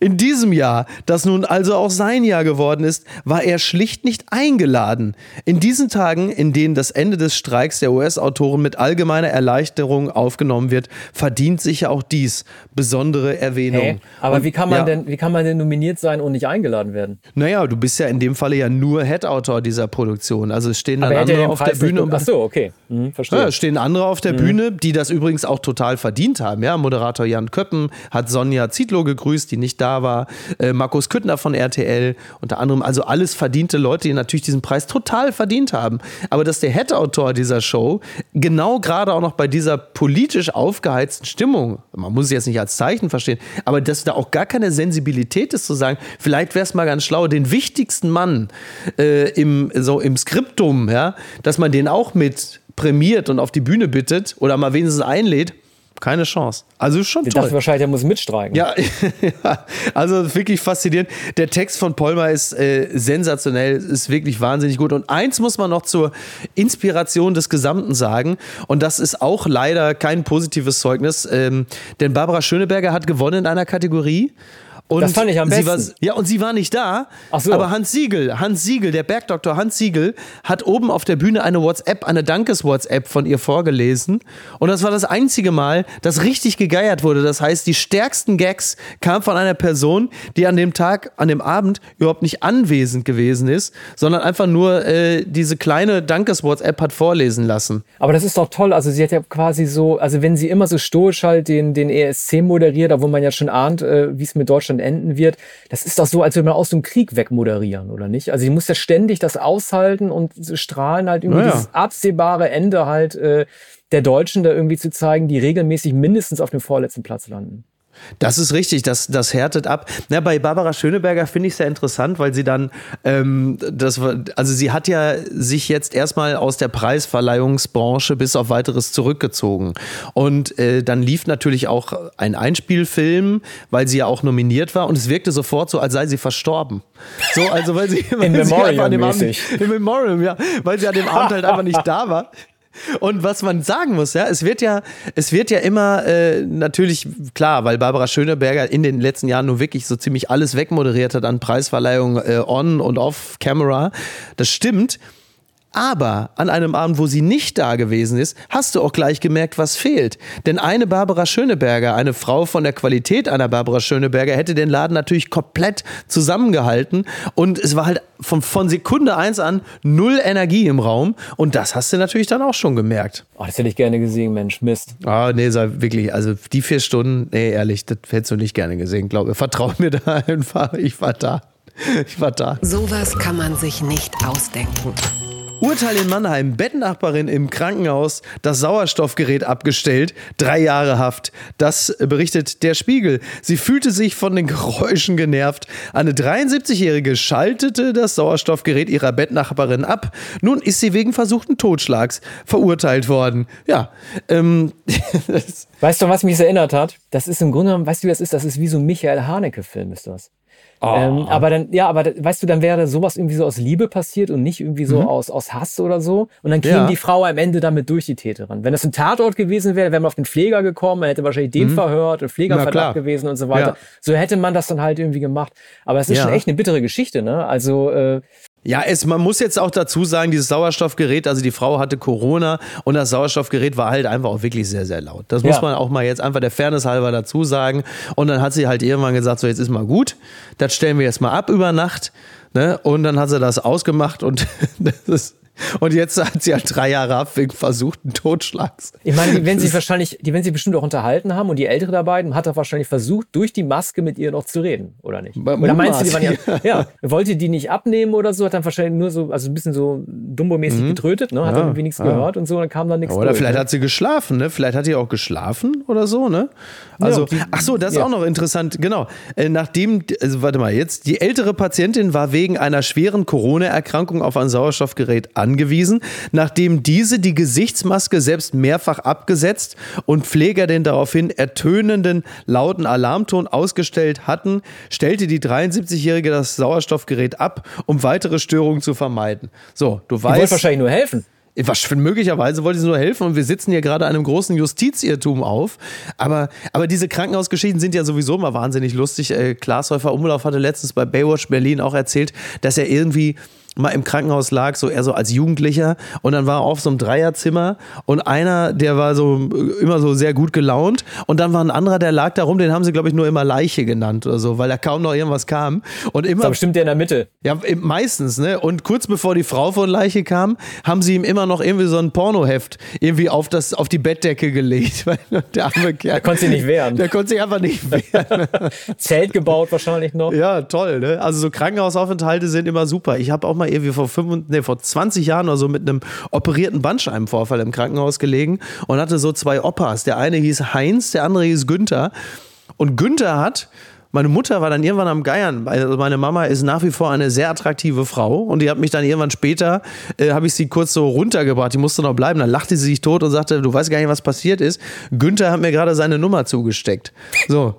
In diesem Jahr, das nun also auch sein Jahr geworden ist, war er schlicht nicht eingeladen. In diesen Tagen, in denen das Ende des Streiks der US-Autoren mit allgemeiner Erleichterung aufgenommen wird, verdient sicher auch dies besondere Erwähnung. Hey,
aber und, wie, kann man ja, denn, wie kann man denn nominiert sein und nicht eingeladen werden?
Naja, du bist ja in dem Falle ja nur Head-Autor dieser Produktion. Also es stehen dann andere auf Preis der Bühne.
Ach so, okay. Mhm, verstehe.
Ja, es stehen andere auf der mhm. Bühne, die das übrigens auch total verdienen verdient haben. Ja, Moderator Jan Köppen hat Sonja Zietlow gegrüßt, die nicht da war. Äh, Markus Küttner von RTL, unter anderem. Also alles verdiente Leute, die natürlich diesen Preis total verdient haben. Aber dass der Head-Autor dieser Show genau gerade auch noch bei dieser politisch aufgeheizten Stimmung, man muss es jetzt nicht als Zeichen verstehen, aber dass da auch gar keine Sensibilität ist zu sagen, vielleicht wäre es mal ganz schlau, den wichtigsten Mann äh, im, so im Skriptum, ja, dass man den auch mit prämiert und auf die Bühne bittet oder mal wenigstens einlädt, keine Chance. Also schon
ich
toll.
dachte wahrscheinlich, er muss mitstreiken.
Ja, [LAUGHS] ja, also wirklich faszinierend. Der Text von Polmer ist äh, sensationell, ist wirklich wahnsinnig gut. Und eins muss man noch zur Inspiration des Gesamten sagen. Und das ist auch leider kein positives Zeugnis. Ähm, denn Barbara Schöneberger hat gewonnen in einer Kategorie. Und
das fand ich am besten.
War, ja, und sie war nicht da.
Ach so.
Aber Hans Siegel, Hans Siegel, der Bergdoktor Hans Siegel, hat oben auf der Bühne eine WhatsApp, eine Dankes-WhatsApp von ihr vorgelesen. Und das war das einzige Mal, dass richtig gegeiert wurde. Das heißt, die stärksten Gags kamen von einer Person, die an dem Tag, an dem Abend überhaupt nicht anwesend gewesen ist, sondern einfach nur äh, diese kleine Dankes-WhatsApp hat vorlesen lassen.
Aber das ist doch toll. Also sie hat ja quasi so, also wenn sie immer so stoisch halt den, den ESC moderiert, obwohl man ja schon ahnt, äh, wie es mit Deutschland enden wird. Das ist doch so, als würde man aus dem Krieg wegmoderieren, oder nicht? Also sie muss ja ständig das aushalten und strahlen halt irgendwie naja. dieses absehbare Ende halt äh, der Deutschen da irgendwie zu zeigen, die regelmäßig mindestens auf dem vorletzten Platz landen.
Das ist richtig, das, das härtet ab. Na, bei Barbara Schöneberger finde ich es sehr interessant, weil sie dann, ähm, das, also sie hat ja sich jetzt erstmal aus der Preisverleihungsbranche bis auf weiteres zurückgezogen. Und äh, dann lief natürlich auch ein Einspielfilm, weil sie ja auch nominiert war und es wirkte sofort so, als sei sie verstorben. So, also weil sie, weil
in
sie
Memoriam an dem
Abend, Im Memoriam, ja, weil sie an dem Abend halt einfach nicht da war. Und was man sagen muss, ja, es wird ja, es wird ja immer äh, natürlich klar, weil Barbara Schöneberger in den letzten Jahren nur wirklich so ziemlich alles wegmoderiert hat an Preisverleihungen äh, on und off Camera. Das stimmt. Aber an einem Abend, wo sie nicht da gewesen ist, hast du auch gleich gemerkt, was fehlt. Denn eine Barbara Schöneberger, eine Frau von der Qualität einer Barbara Schöneberger, hätte den Laden natürlich komplett zusammengehalten. Und es war halt von, von Sekunde eins an null Energie im Raum. Und das hast du natürlich dann auch schon gemerkt.
Oh, das hätte ich gerne gesehen, Mensch. Mist.
Ah, nee, sei wirklich, also die vier Stunden, nee, ehrlich, das hättest du nicht gerne gesehen, glaube ich. Vertrau mir da [LAUGHS] einfach. Ich war da. Ich war da.
Sowas kann man sich nicht ausdenken.
Urteil in Mannheim. Bettnachbarin im Krankenhaus, das Sauerstoffgerät abgestellt, drei Jahre Haft. Das berichtet der Spiegel. Sie fühlte sich von den Geräuschen genervt. Eine 73-Jährige schaltete das Sauerstoffgerät ihrer Bettnachbarin ab. Nun ist sie wegen versuchten Totschlags verurteilt worden. Ja. Ähm, [LAUGHS]
weißt du, was mich erinnert hat? Das ist im Grunde genommen, weißt du, wie das ist? Das ist wie so ein Michael Haneke-Film, ist das. Oh. Ähm, aber dann, ja, aber weißt du, dann wäre sowas irgendwie so aus Liebe passiert und nicht irgendwie so mhm. aus, aus Hass oder so. Und dann käme ja. die Frau am Ende damit durch die Täterin. Wenn das ein Tatort gewesen wäre, wäre man auf den Pfleger gekommen, man hätte wahrscheinlich den mhm. verhört und Pflegerverdacht gewesen und so weiter. Ja. So hätte man das dann halt irgendwie gemacht. Aber es ist ja. schon echt eine bittere Geschichte, ne? Also, äh,
ja, es, man muss jetzt auch dazu sagen, dieses Sauerstoffgerät, also die Frau hatte Corona und das Sauerstoffgerät war halt einfach auch wirklich sehr, sehr laut. Das ja. muss man auch mal jetzt einfach der Fairness halber dazu sagen. Und dann hat sie halt irgendwann gesagt, so jetzt ist mal gut, das stellen wir jetzt mal ab über Nacht. Ne? Und dann hat sie das ausgemacht und [LAUGHS] das ist und jetzt hat sie halt drei Jahre ab wegen versuchten Totschlags.
Ich meine, die werden sich wahrscheinlich, die werden sich bestimmt auch unterhalten haben und die ältere dabei hat er wahrscheinlich versucht, durch die Maske mit ihr noch zu reden, oder nicht? Bei oder meinst du, die waren ja, ja, wollte die nicht abnehmen oder so, hat dann wahrscheinlich nur so, also ein bisschen so dumbo-mäßig mhm. getrötet, ne? Hat ja, dann irgendwie nichts ja. gehört und so, dann kam dann nichts.
Oder durch, vielleicht ne? hat sie geschlafen, ne? Vielleicht hat sie auch geschlafen oder so, ne? Also, ja, ach so, das ist auch noch interessant, genau. Äh, nachdem, also warte mal, jetzt, die ältere Patientin war wegen einer schweren Corona-Erkrankung auf ein Sauerstoffgerät angewiesen, nachdem diese die Gesichtsmaske selbst mehrfach abgesetzt und Pfleger den daraufhin ertönenden lauten Alarmton ausgestellt hatten, stellte die 73-Jährige das Sauerstoffgerät ab, um weitere Störungen zu vermeiden. So, du weißt. Die
wollte wahrscheinlich nur helfen.
Was, möglicherweise wollte sie nur helfen und wir sitzen hier gerade einem großen Justizirrtum auf. Aber, aber diese Krankenhausgeschichten sind ja sowieso mal wahnsinnig lustig. Äh, Klaas Häufer Umlauf hatte letztens bei Baywatch Berlin auch erzählt, dass er irgendwie mal im Krankenhaus lag, so eher so als Jugendlicher und dann war er auf so einem Dreierzimmer und einer, der war so immer so sehr gut gelaunt und dann war ein anderer, der lag da rum, den haben sie glaube ich nur immer Leiche genannt oder so, weil da kaum noch irgendwas kam und immer. Das
bestimmt der in der Mitte.
Ja, meistens, ne? Und kurz bevor die Frau von Leiche kam, haben sie ihm immer noch irgendwie so ein Pornoheft irgendwie auf das auf die Bettdecke gelegt, [LAUGHS] weil
der arme Kerl. Der konnte sich nicht wehren.
Der konnte sich einfach nicht [LAUGHS] wehren.
Zelt gebaut wahrscheinlich noch.
Ja, toll, ne? Also so Krankenhausaufenthalte sind immer super. Ich habe auch mal irgendwie vor, 5, nee, vor 20 Jahren oder so mit einem operierten Bandscheibenvorfall im Krankenhaus gelegen und hatte so zwei Opas. Der eine hieß Heinz, der andere hieß Günther. Und Günther hat meine Mutter war dann irgendwann am Geiern. Also meine Mama ist nach wie vor eine sehr attraktive Frau und die hat mich dann irgendwann später, äh, habe ich sie kurz so runtergebracht, die musste noch bleiben. Dann lachte sie sich tot und sagte, du weißt gar nicht, was passiert ist. Günther hat mir gerade seine Nummer zugesteckt. So.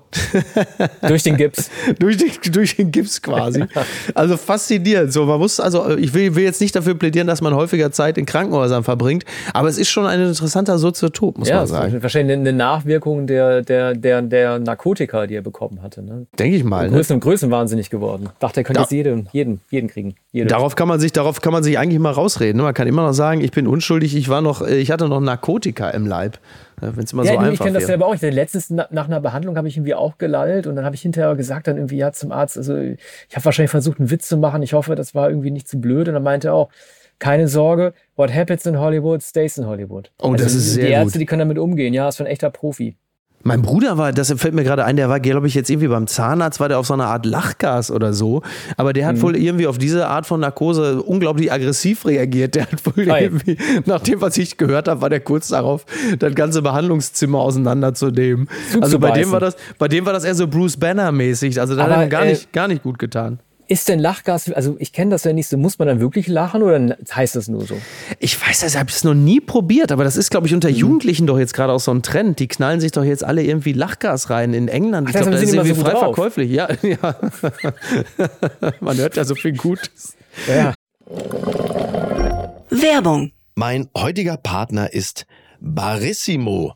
[LAUGHS]
durch den Gips. [LAUGHS]
durch, den, durch den Gips quasi. [LAUGHS] Also faszinierend. So, man muss, also ich will, will, jetzt nicht dafür plädieren, dass man häufiger Zeit in Krankenhäusern verbringt, aber es ist schon ein interessanter Soziotop, muss ja, man sagen.
Wahrscheinlich eine Nachwirkung der, der, der, der Narkotika, die er bekommen hatte. Ne?
Denke ich mal.
Ne? Größen, Größenwahnsinnig geworden. Dachte, er könnte da, jetzt jeden, jeden, jeden kriegen.
Jede. Darauf kann man sich, darauf kann man sich eigentlich mal rausreden. Ne? Man kann immer noch sagen, ich bin unschuldig, ich war noch, äh, ich hatte noch Narkotika im Leib. Wenn es immer ja, so einfach
Ich kenne das selber auch. Ich, letztens nach einer Behandlung habe ich irgendwie auch gelallt und dann habe ich hinterher gesagt, dann irgendwie ja zum Arzt, also ich habe wahrscheinlich versucht, einen Witz zu machen. Ich hoffe, das war irgendwie nicht zu blöd. Und dann meinte er auch, keine Sorge, what happens in Hollywood stays in Hollywood.
Oh, also das ist sehr
Die Ärzte,
gut.
die können damit umgehen. Ja, ist schon ein echter Profi.
Mein Bruder war, das fällt mir gerade ein, der war, glaube ich, jetzt irgendwie beim Zahnarzt, war der auf so einer Art Lachgas oder so. Aber der hat mhm. wohl irgendwie auf diese Art von Narkose unglaublich aggressiv reagiert. Der hat wohl Hi. irgendwie, nach dem, was ich gehört habe, war der kurz darauf, das ganze Behandlungszimmer auseinanderzunehmen. Also bei dem war das, bei dem war das eher so Bruce Banner-mäßig. Also da hat er gar, äh, nicht, gar nicht gut getan.
Ist denn Lachgas, also ich kenne das ja nicht so, muss man dann wirklich lachen oder heißt das nur so?
Ich weiß das, ich habe es noch nie probiert, aber das ist, glaube ich, unter mhm. Jugendlichen doch jetzt gerade auch so ein Trend. Die knallen sich doch jetzt alle irgendwie Lachgas rein in England. Ich glaube, das ist irgendwie so frei drauf. verkäuflich. Ja, [LAUGHS] ja. man hört ja so viel Gutes. Ja.
Werbung.
Mein heutiger Partner ist Barissimo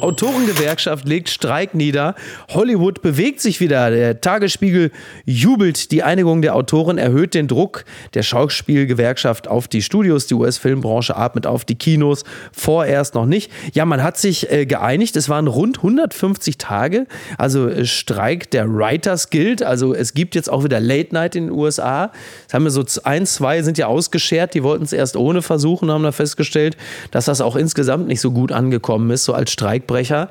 Autorengewerkschaft legt Streik nieder. Hollywood bewegt sich wieder. Der Tagesspiegel jubelt. Die Einigung der Autoren erhöht den Druck der Schauspielgewerkschaft auf die Studios. Die US-Filmbranche atmet auf die Kinos. Vorerst noch nicht. Ja, man hat sich äh, geeinigt. Es waren rund 150 Tage. Also äh, Streik der Writers Guild. Also es gibt jetzt auch wieder Late Night in den USA. Es haben wir so ein, zwei sind ja ausgeschert. Die wollten es erst ohne versuchen, haben da festgestellt, dass das auch insgesamt nicht so gut angekommen ist, so als Streik Streikbrecher.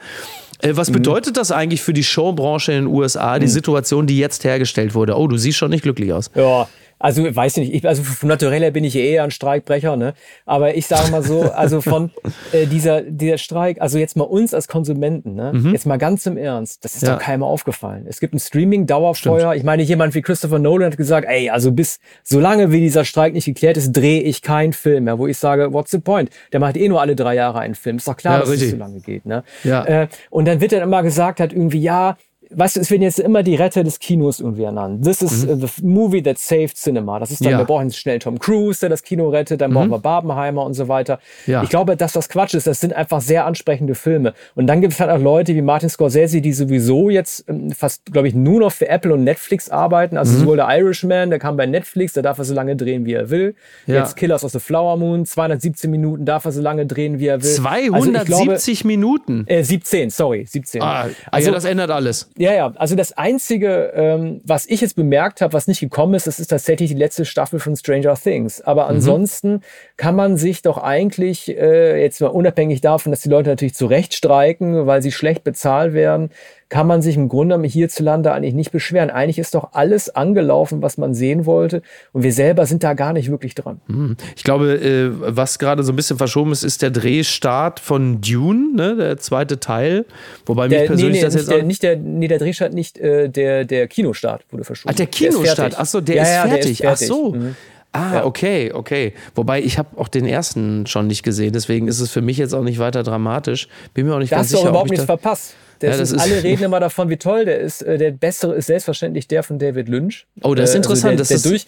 Äh, was mhm. bedeutet das eigentlich für die Showbranche in den USA, die mhm. Situation, die jetzt hergestellt wurde? Oh, du siehst schon nicht glücklich aus.
Ja, also weiß ich nicht, ich, also von Natureller bin ich eher ein Streikbrecher, ne? Aber ich sage mal so, also von [LAUGHS] äh, dieser, dieser Streik, also jetzt mal uns als Konsumenten, ne? Mhm. Jetzt mal ganz im Ernst, das ist ja. doch keinem aufgefallen. Es gibt ein Streaming-Dauerfeuer. Ich meine, jemand wie Christopher Nolan hat gesagt, ey, also bis solange wie dieser Streik nicht geklärt ist, drehe ich keinen Film mehr, wo ich sage, what's the point? Der macht eh nur alle drei Jahre einen Film. Ist doch klar, ja, dass richtig. es so lange geht, ne? Ja. Äh, und dann wird dann immer gesagt, hat irgendwie, ja, weißt du, es werden jetzt immer die Retter des Kinos irgendwie ernannt. This is mhm. the movie that saved cinema. Das ist dann, ja. wir brauchen schnell Tom Cruise, der das Kino rettet, dann mhm. brauchen wir Barbenheimer und so weiter. Ja. Ich glaube, dass das Quatsch ist. Das sind einfach sehr ansprechende Filme. Und dann gibt es halt auch Leute wie Martin Scorsese, die sowieso jetzt ähm, fast, glaube ich, nur noch für Apple und Netflix arbeiten. Also mhm. sowohl der Irishman, der kam bei Netflix, der darf er so lange drehen, wie er will. Ja. Jetzt Killers of the Flower Moon, 217 Minuten darf er so lange drehen, wie er will.
270 also Minuten?
Äh, 17, sorry, 17.
Ah, also ja, das ändert alles.
Ja, ja. Also das Einzige, ähm, was ich jetzt bemerkt habe, was nicht gekommen ist, das ist tatsächlich die letzte Staffel von Stranger Things. Aber mhm. ansonsten kann man sich doch eigentlich, äh, jetzt mal unabhängig davon, dass die Leute natürlich zu Recht streiken, weil sie schlecht bezahlt werden, kann man sich im Grunde hierzulande eigentlich nicht beschweren. Eigentlich ist doch alles angelaufen, was man sehen wollte. Und wir selber sind da gar nicht wirklich dran.
Hm. Ich glaube, äh, was gerade so ein bisschen verschoben ist, ist der Drehstart von Dune, ne? der zweite Teil. Wobei der, mich persönlich nee, nee, das
jetzt. Der, nicht der, nee, der Drehstart nicht, äh, der, der Kinostart wurde verschoben.
Ach, der Kinostart. Achso, der, ja, ist, ja, fertig. der ist fertig. Ach so. Mhm. Ah, ja. okay, okay. Wobei ich habe auch den ersten schon nicht gesehen, deswegen ist es für mich jetzt auch nicht weiter dramatisch. Bin mir auch nicht
da
ganz
sicher.
Da hast
du überhaupt nichts verpasst.
Ja, ist,
ist, alle [LAUGHS] reden immer davon, wie toll der ist. Äh, der bessere ist selbstverständlich der von David Lynch.
Oh, das ist äh, interessant.
Also der, der durch,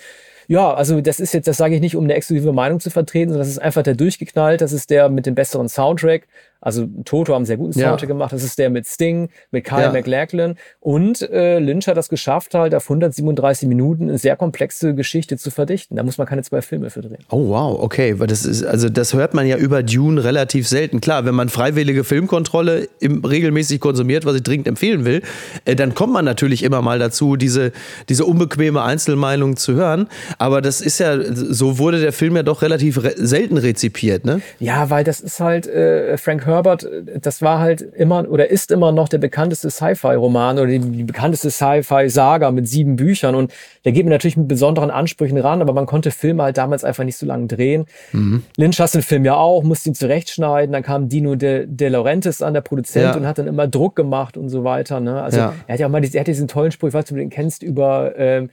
ja, also das ist jetzt, das sage ich nicht, um eine exklusive Meinung zu vertreten, sondern das ist einfach der durchgeknallt. Das ist der mit dem besseren Soundtrack. Also Toto haben sehr guten Soundtrack ja. gemacht. Das ist der mit Sting, mit Kyle ja. MacLachlan. Und äh, Lynch hat das geschafft, halt auf 137 Minuten eine sehr komplexe Geschichte zu verdichten. Da muss man keine zwei Filme für drehen.
Oh wow, okay. Weil das ist, also das hört man ja über Dune relativ selten. Klar, wenn man freiwillige Filmkontrolle im, regelmäßig konsumiert, was ich dringend empfehlen will, äh, dann kommt man natürlich immer mal dazu, diese, diese unbequeme Einzelmeinung zu hören. Aber das ist ja, so wurde der Film ja doch relativ re selten rezipiert, ne?
Ja, weil das ist halt äh, Frank Herbert, das war halt immer oder ist immer noch der bekannteste Sci-Fi-Roman oder die, die bekannteste Sci-Fi-Saga mit sieben Büchern. Und der geht mir natürlich mit besonderen Ansprüchen ran, aber man konnte Filme halt damals einfach nicht so lange drehen. Mhm. Lynch hast den Film ja auch, musste ihn zurechtschneiden. Dann kam Dino De, De Laurentiis an, der Produzent, ja. und hat dann immer Druck gemacht und so weiter. Ne? Also ja. er hat ja auch mal er hat diesen tollen Spruch, ich weiß nicht, ob du den kennst, über ähm,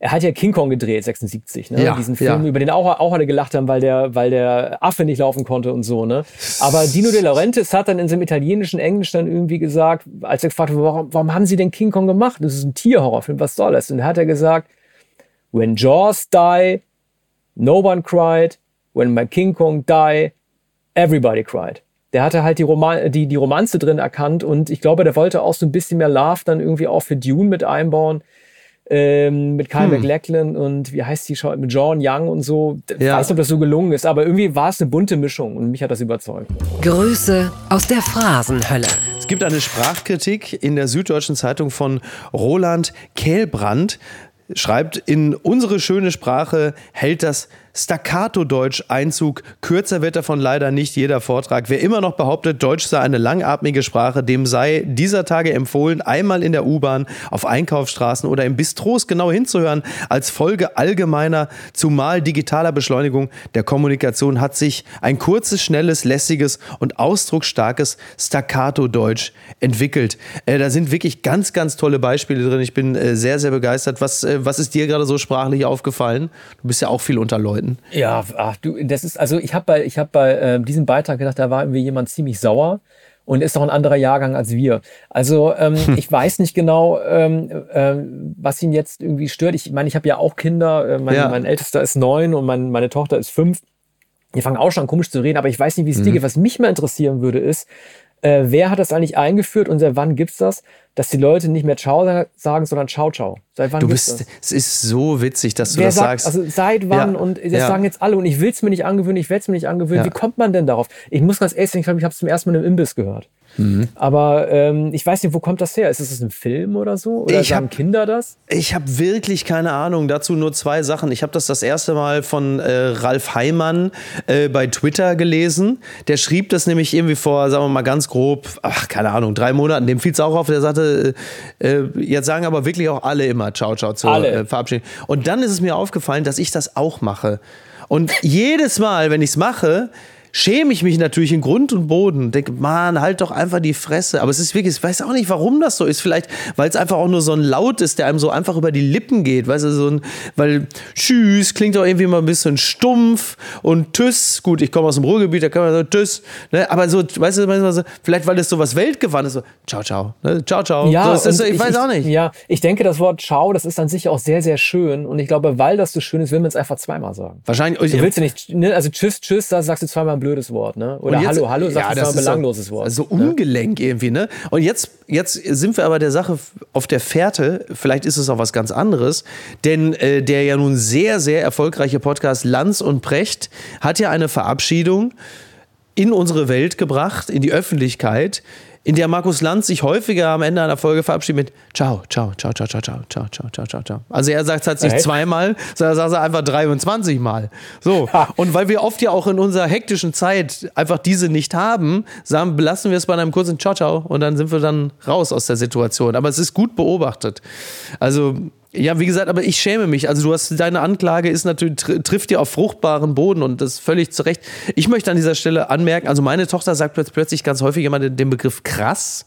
er hat ja King Kong gedreht, 76, ne? Ja, Diesen Film, ja. über den auch, auch alle gelacht haben, weil der, weil der Affe nicht laufen konnte und so, ne? Aber Dino De Laurentiis hat dann in seinem italienischen Englisch dann irgendwie gesagt, als er gefragt wurde, warum, warum haben sie denn King Kong gemacht? Das ist ein Tierhorrorfilm, was soll das? Und dann hat er gesagt, when Jaws die, no one cried, when my King Kong die, everybody cried. Der hatte halt die, Roman die, die Romanze drin erkannt und ich glaube, der wollte auch so ein bisschen mehr Love dann irgendwie auch für Dune mit einbauen ähm, mit Kyle hm. MacLachlan und wie heißt die schon, mit John Young und so. Ich ja. weiß nicht, ob das so gelungen ist, aber irgendwie war es eine bunte Mischung und mich hat das überzeugt.
Grüße aus der Phrasenhölle.
Es gibt eine Sprachkritik in der Süddeutschen Zeitung von Roland Kehlbrand. Schreibt, in unsere schöne Sprache hält das Staccato-Deutsch Einzug. Kürzer wird davon leider nicht jeder Vortrag. Wer immer noch behauptet, Deutsch sei eine langatmige Sprache, dem sei dieser Tage empfohlen, einmal in der U-Bahn, auf Einkaufsstraßen oder im Bistros genau hinzuhören. Als Folge allgemeiner, zumal digitaler Beschleunigung der Kommunikation hat sich ein kurzes, schnelles, lässiges und ausdrucksstarkes Staccato-Deutsch entwickelt. Äh, da sind wirklich ganz, ganz tolle Beispiele drin. Ich bin äh, sehr, sehr begeistert. Was, äh, was ist dir gerade so sprachlich aufgefallen? Du bist ja auch viel unter Leuten finden.
Ja, ach, du, das ist, also ich habe bei, ich hab bei äh, diesem Beitrag gedacht, da war irgendwie jemand ziemlich sauer und ist doch ein anderer Jahrgang als wir. Also ähm, hm. [LAUGHS] ich weiß nicht genau, ähm, äh, was ihn jetzt irgendwie stört. Ich meine, ich habe ja auch Kinder. Äh, mein, ja. mein Ältester ist neun und mein, meine Tochter ist fünf. Die fangen auch schon komisch zu reden, aber ich weiß nicht, wie es mhm. dir geht. Was mich mal interessieren würde, ist, äh, wer hat das eigentlich eingeführt und seit wann gibt's das? dass die Leute nicht mehr Ciao sagen, sondern Ciao Ciao.
Seit wann du bist, das? es ist so witzig, dass du
Wer
das
sagt,
sagst.
Also seit wann ja. und das ja. sagen jetzt alle und ich will es mir nicht angewöhnen, ich werde es mir nicht angewöhnen. Ja. Wie kommt man denn darauf? Ich muss ganz ehrlich sagen, ich glaube, ich habe es zum ersten Mal im Imbiss gehört. Mhm. Aber ähm, ich weiß nicht, wo kommt das her? Ist das ein Film oder so? Oder ich sagen hab, Kinder das?
Ich habe wirklich keine Ahnung. Dazu nur zwei Sachen. Ich habe das das erste Mal von äh, Ralf Heimann äh, bei Twitter gelesen. Der schrieb das nämlich irgendwie vor, sagen wir mal ganz grob, ach, keine Ahnung, drei Monaten. Dem fiel es auch auf. Der sagte, äh, äh, jetzt sagen aber wirklich auch alle immer Ciao, Ciao zur alle. Verabschiedung. Und dann ist es mir aufgefallen, dass ich das auch mache. Und jedes Mal, wenn ich es mache, schäme ich mich natürlich in Grund und Boden und denke, Mann, halt doch einfach die Fresse. Aber es ist wirklich, ich weiß auch nicht, warum das so ist. Vielleicht, weil es einfach auch nur so ein Laut ist, der einem so einfach über die Lippen geht. Weißt du, so ein, weil Tschüss klingt doch irgendwie mal ein bisschen stumpf und Tschüss, gut, ich komme aus dem Ruhrgebiet, da kann man so Tschüss, ne? aber so, weißt du, so, vielleicht weil das so was Weltgewandtes ist, so Ciao, ciao, ne? Ciao, ciao.
Ja,
so,
ist, ich, ich, weiß auch nicht. Ja, ich denke, das Wort Ciao, das ist an sich auch sehr, sehr schön und ich glaube, weil das so schön ist, will man es einfach zweimal sagen.
Wahrscheinlich.
Du willst ja nicht, ne? also Tschüss, Tschüss, da sagst du zweimal ein blödes Wort, ne? Oder jetzt, Hallo, Hallo,
sagt ja, das ist ein belangloses Wort. So ne? ungelenk irgendwie, ne? Und jetzt, jetzt sind wir aber der Sache auf der Fährte, vielleicht ist es auch was ganz anderes, denn äh, der ja nun sehr, sehr erfolgreiche Podcast Lanz und Precht hat ja eine Verabschiedung in unsere Welt gebracht, in die Öffentlichkeit, in der Markus Lanz sich häufiger am Ende einer Folge verabschiedet mit Ciao, ciao, ciao, ciao, ciao, ciao, ciao, ciao, ciao, ciao, ciao. Also er sagt es halt nicht zweimal, sondern sagt er einfach 23 Mal. So. Und weil wir oft ja auch in unserer hektischen Zeit einfach diese nicht haben, sagen, belassen wir es bei einem kurzen Ciao, ciao und dann sind wir dann raus aus der Situation. Aber es ist gut beobachtet. Also ja, wie gesagt, aber ich schäme mich. Also du hast deine Anklage ist natürlich trifft dir auf fruchtbaren Boden und das völlig zu Recht. Ich möchte an dieser Stelle anmerken, also meine Tochter sagt plötzlich ganz häufig immer den Begriff krass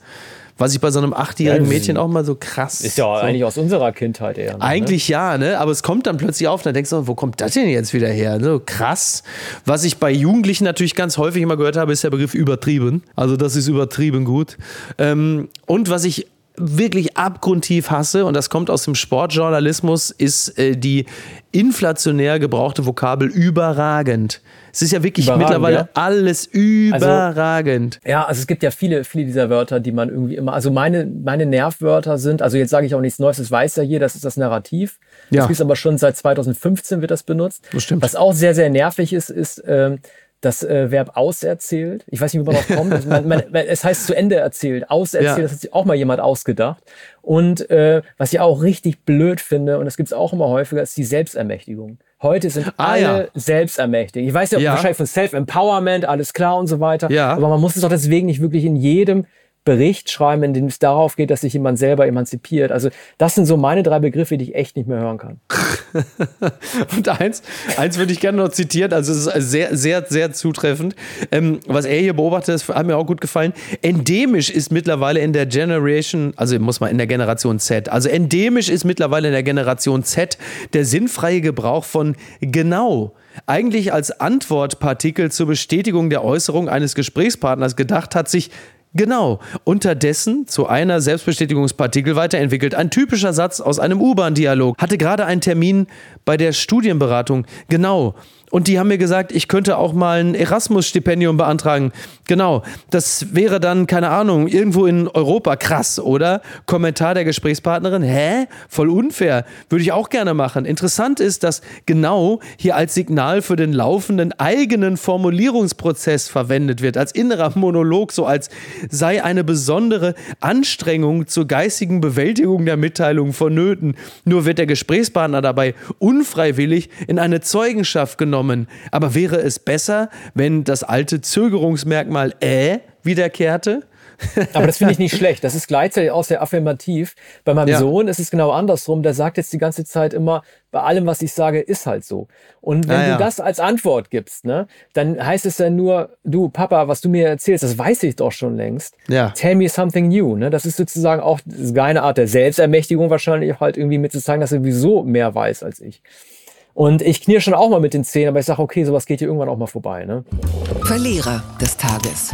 Was ich bei so einem achtjährigen Mädchen auch mal so krass.
Ist ja
so.
eigentlich aus unserer Kindheit eher.
Ne? Eigentlich ja, ne? Aber es kommt dann plötzlich auf, dann denkst du, wo kommt das denn jetzt wieder her? So krass. Was ich bei Jugendlichen natürlich ganz häufig immer gehört habe, ist der Begriff übertrieben. Also das ist übertrieben gut. Ähm, und was ich wirklich abgrundtief hasse, und das kommt aus dem Sportjournalismus, ist äh, die inflationär gebrauchte Vokabel überragend. Es ist ja wirklich mittlerweile ja? alles überragend.
Also, ja, also es gibt ja viele, viele dieser Wörter, die man irgendwie immer, also meine, meine Nervwörter sind, also jetzt sage ich auch nichts Neues, das weiß ja hier, das ist das Narrativ. Ja. Das ist aber schon seit 2015 wird das benutzt.
Das stimmt.
Was auch sehr, sehr nervig ist, ist, ähm, das äh, Verb auserzählt. Ich weiß nicht, wie man darauf kommt. [LAUGHS] man, man, es heißt zu Ende erzählt. Auserzählt, ja. das hat sich auch mal jemand ausgedacht. Und äh, was ich auch richtig blöd finde, und das gibt es auch immer häufiger, ist die Selbstermächtigung. Heute sind ah, alle ja. selbstermächtigt. Ich weiß ja, ja. wahrscheinlich von Self-Empowerment, alles klar und so weiter. Ja. Aber man muss es doch deswegen nicht wirklich in jedem Bericht schreiben, in dem es darauf geht, dass sich jemand selber emanzipiert. Also das sind so meine drei Begriffe, die ich echt nicht mehr hören kann. [LAUGHS]
Und eins, eins würde ich gerne noch zitieren, also es ist sehr, sehr, sehr zutreffend. Ähm, was er hier beobachtet, das hat mir auch gut gefallen. Endemisch ist mittlerweile in der Generation, also muss man in der Generation Z, also endemisch ist mittlerweile in der Generation Z der sinnfreie Gebrauch von genau eigentlich als Antwortpartikel zur Bestätigung der Äußerung eines Gesprächspartners gedacht hat, sich Genau. Unterdessen zu einer Selbstbestätigungspartikel weiterentwickelt. Ein typischer Satz aus einem U-Bahn-Dialog. Hatte gerade einen Termin bei der Studienberatung. Genau. Und die haben mir gesagt, ich könnte auch mal ein Erasmus-Stipendium beantragen. Genau, das wäre dann, keine Ahnung, irgendwo in Europa. Krass, oder? Kommentar der Gesprächspartnerin, hä? Voll unfair. Würde ich auch gerne machen. Interessant ist, dass genau hier als Signal für den laufenden eigenen Formulierungsprozess verwendet wird. Als innerer Monolog, so als sei eine besondere Anstrengung zur geistigen Bewältigung der Mitteilung vonnöten. Nur wird der Gesprächspartner dabei unfreiwillig in eine Zeugenschaft genommen genommen. Aber wäre es besser, wenn das alte Zögerungsmerkmal äh wiederkehrte?
Aber das finde ich nicht schlecht. Das ist gleichzeitig auch sehr affirmativ. Bei meinem ja. Sohn ist es genau andersrum. Der sagt jetzt die ganze Zeit immer, bei allem, was ich sage, ist halt so. Und wenn ah, ja. du das als Antwort gibst, ne, dann heißt es ja nur, du Papa, was du mir erzählst, das weiß ich doch schon längst.
Ja.
Tell me something new. Ne? Das ist sozusagen auch eine Art der Selbstermächtigung wahrscheinlich halt irgendwie mit zu zeigen, dass er sowieso mehr weiß als ich. Und ich knirsch schon auch mal mit den Zähnen, aber ich sage, okay, sowas geht hier irgendwann auch mal vorbei. Ne?
Verlierer des Tages